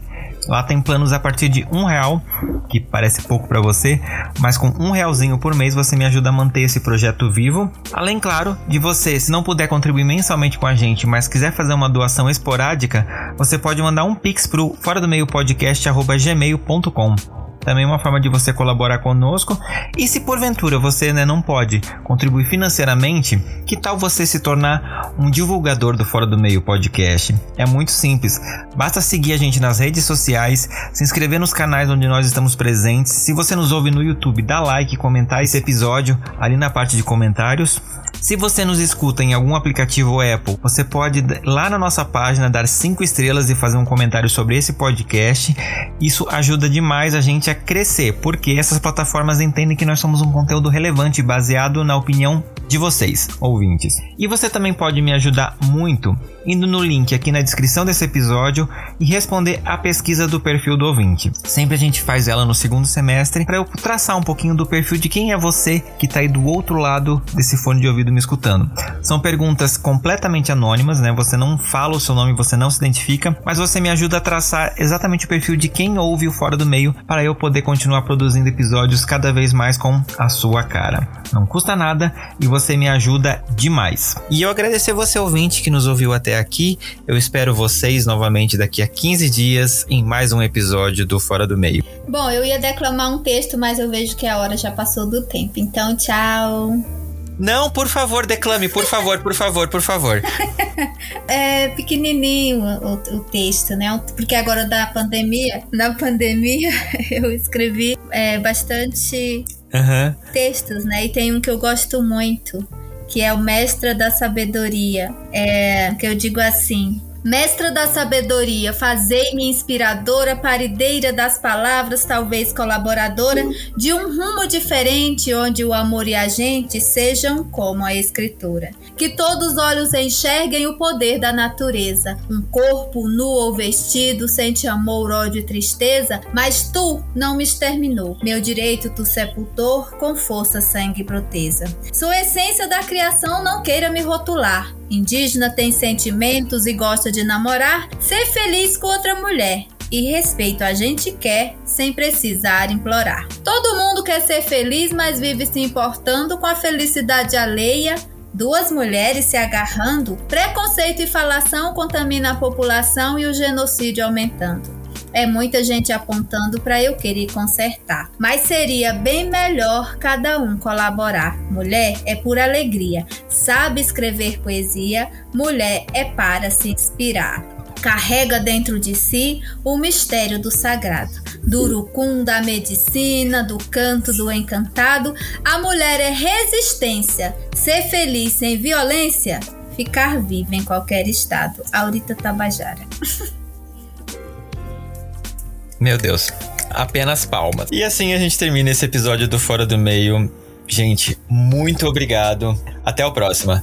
Lá tem planos a partir de um real, que parece pouco para você, mas com um realzinho por mês você me ajuda a manter esse projeto vivo. Além, claro, de você, se não puder contribuir mensalmente com a gente, mas quiser fazer uma doação esporádica, você pode mandar um pix pro fora do meio podcast@gmail.com também uma forma de você colaborar conosco. E se porventura você né, não pode contribuir financeiramente, que tal você se tornar um divulgador do Fora do Meio Podcast? É muito simples, basta seguir a gente nas redes sociais, se inscrever nos canais onde nós estamos presentes. Se você nos ouve no YouTube, dá like, comentar esse episódio ali na parte de comentários. Se você nos escuta em algum aplicativo Apple, você pode lá na nossa página dar cinco estrelas e fazer um comentário sobre esse podcast. Isso ajuda demais a gente a crescer, porque essas plataformas entendem que nós somos um conteúdo relevante baseado na opinião de vocês, ouvintes. E você também pode me ajudar muito indo no link aqui na descrição desse episódio e responder a pesquisa do perfil do ouvinte. Sempre a gente faz ela no segundo semestre para eu traçar um pouquinho do perfil de quem é você que está aí do outro lado desse fone de ouvido me escutando. São perguntas completamente anônimas, né? Você não fala o seu nome, você não se identifica, mas você me ajuda a traçar exatamente o perfil de quem ouve o Fora do Meio para eu poder continuar produzindo episódios cada vez mais com a sua cara. Não custa nada e você me ajuda demais. E eu agradecer você ouvinte que nos ouviu até aqui. Eu espero vocês novamente daqui a 15 dias em mais um episódio do Fora do Meio. Bom, eu ia declamar um texto, mas eu vejo que a hora já passou do tempo. Então, tchau. Não, por favor, declame, por favor, por favor, por favor. (laughs) é pequenininho o, o, texto, né? Porque agora da pandemia, na pandemia (laughs) eu escrevi é, bastante uhum. textos, né? E tem um que eu gosto muito, que é o Mestra da Sabedoria, é, que eu digo assim: Mestra da sabedoria, fazei-me inspiradora, parideira das palavras, talvez colaboradora, de um rumo diferente, onde o amor e a gente sejam como a escritura. Que todos os olhos enxerguem o poder da natureza. Um corpo nu ou vestido sente amor, ódio e tristeza, mas tu não me exterminou. Meu direito tu sepultor, com força, sangue e proteza. Sua essência da criação não queira me rotular. Indígena tem sentimentos e gosta de namorar, ser feliz com outra mulher. E respeito a gente quer sem precisar implorar. Todo mundo quer ser feliz, mas vive se importando com a felicidade alheia. Duas mulheres se agarrando, preconceito e falação contamina a população e o genocídio aumentando é muita gente apontando para eu querer consertar. Mas seria bem melhor cada um colaborar. Mulher é por alegria, sabe escrever poesia, mulher é para se inspirar. Carrega dentro de si o mistério do sagrado. Do urucum, da medicina, do canto, do encantado, a mulher é resistência. Ser feliz sem violência, ficar viva em qualquer estado. Aurita Tabajara. (laughs) Meu Deus, apenas palmas. E assim a gente termina esse episódio do Fora do Meio. Gente, muito obrigado. Até a próxima.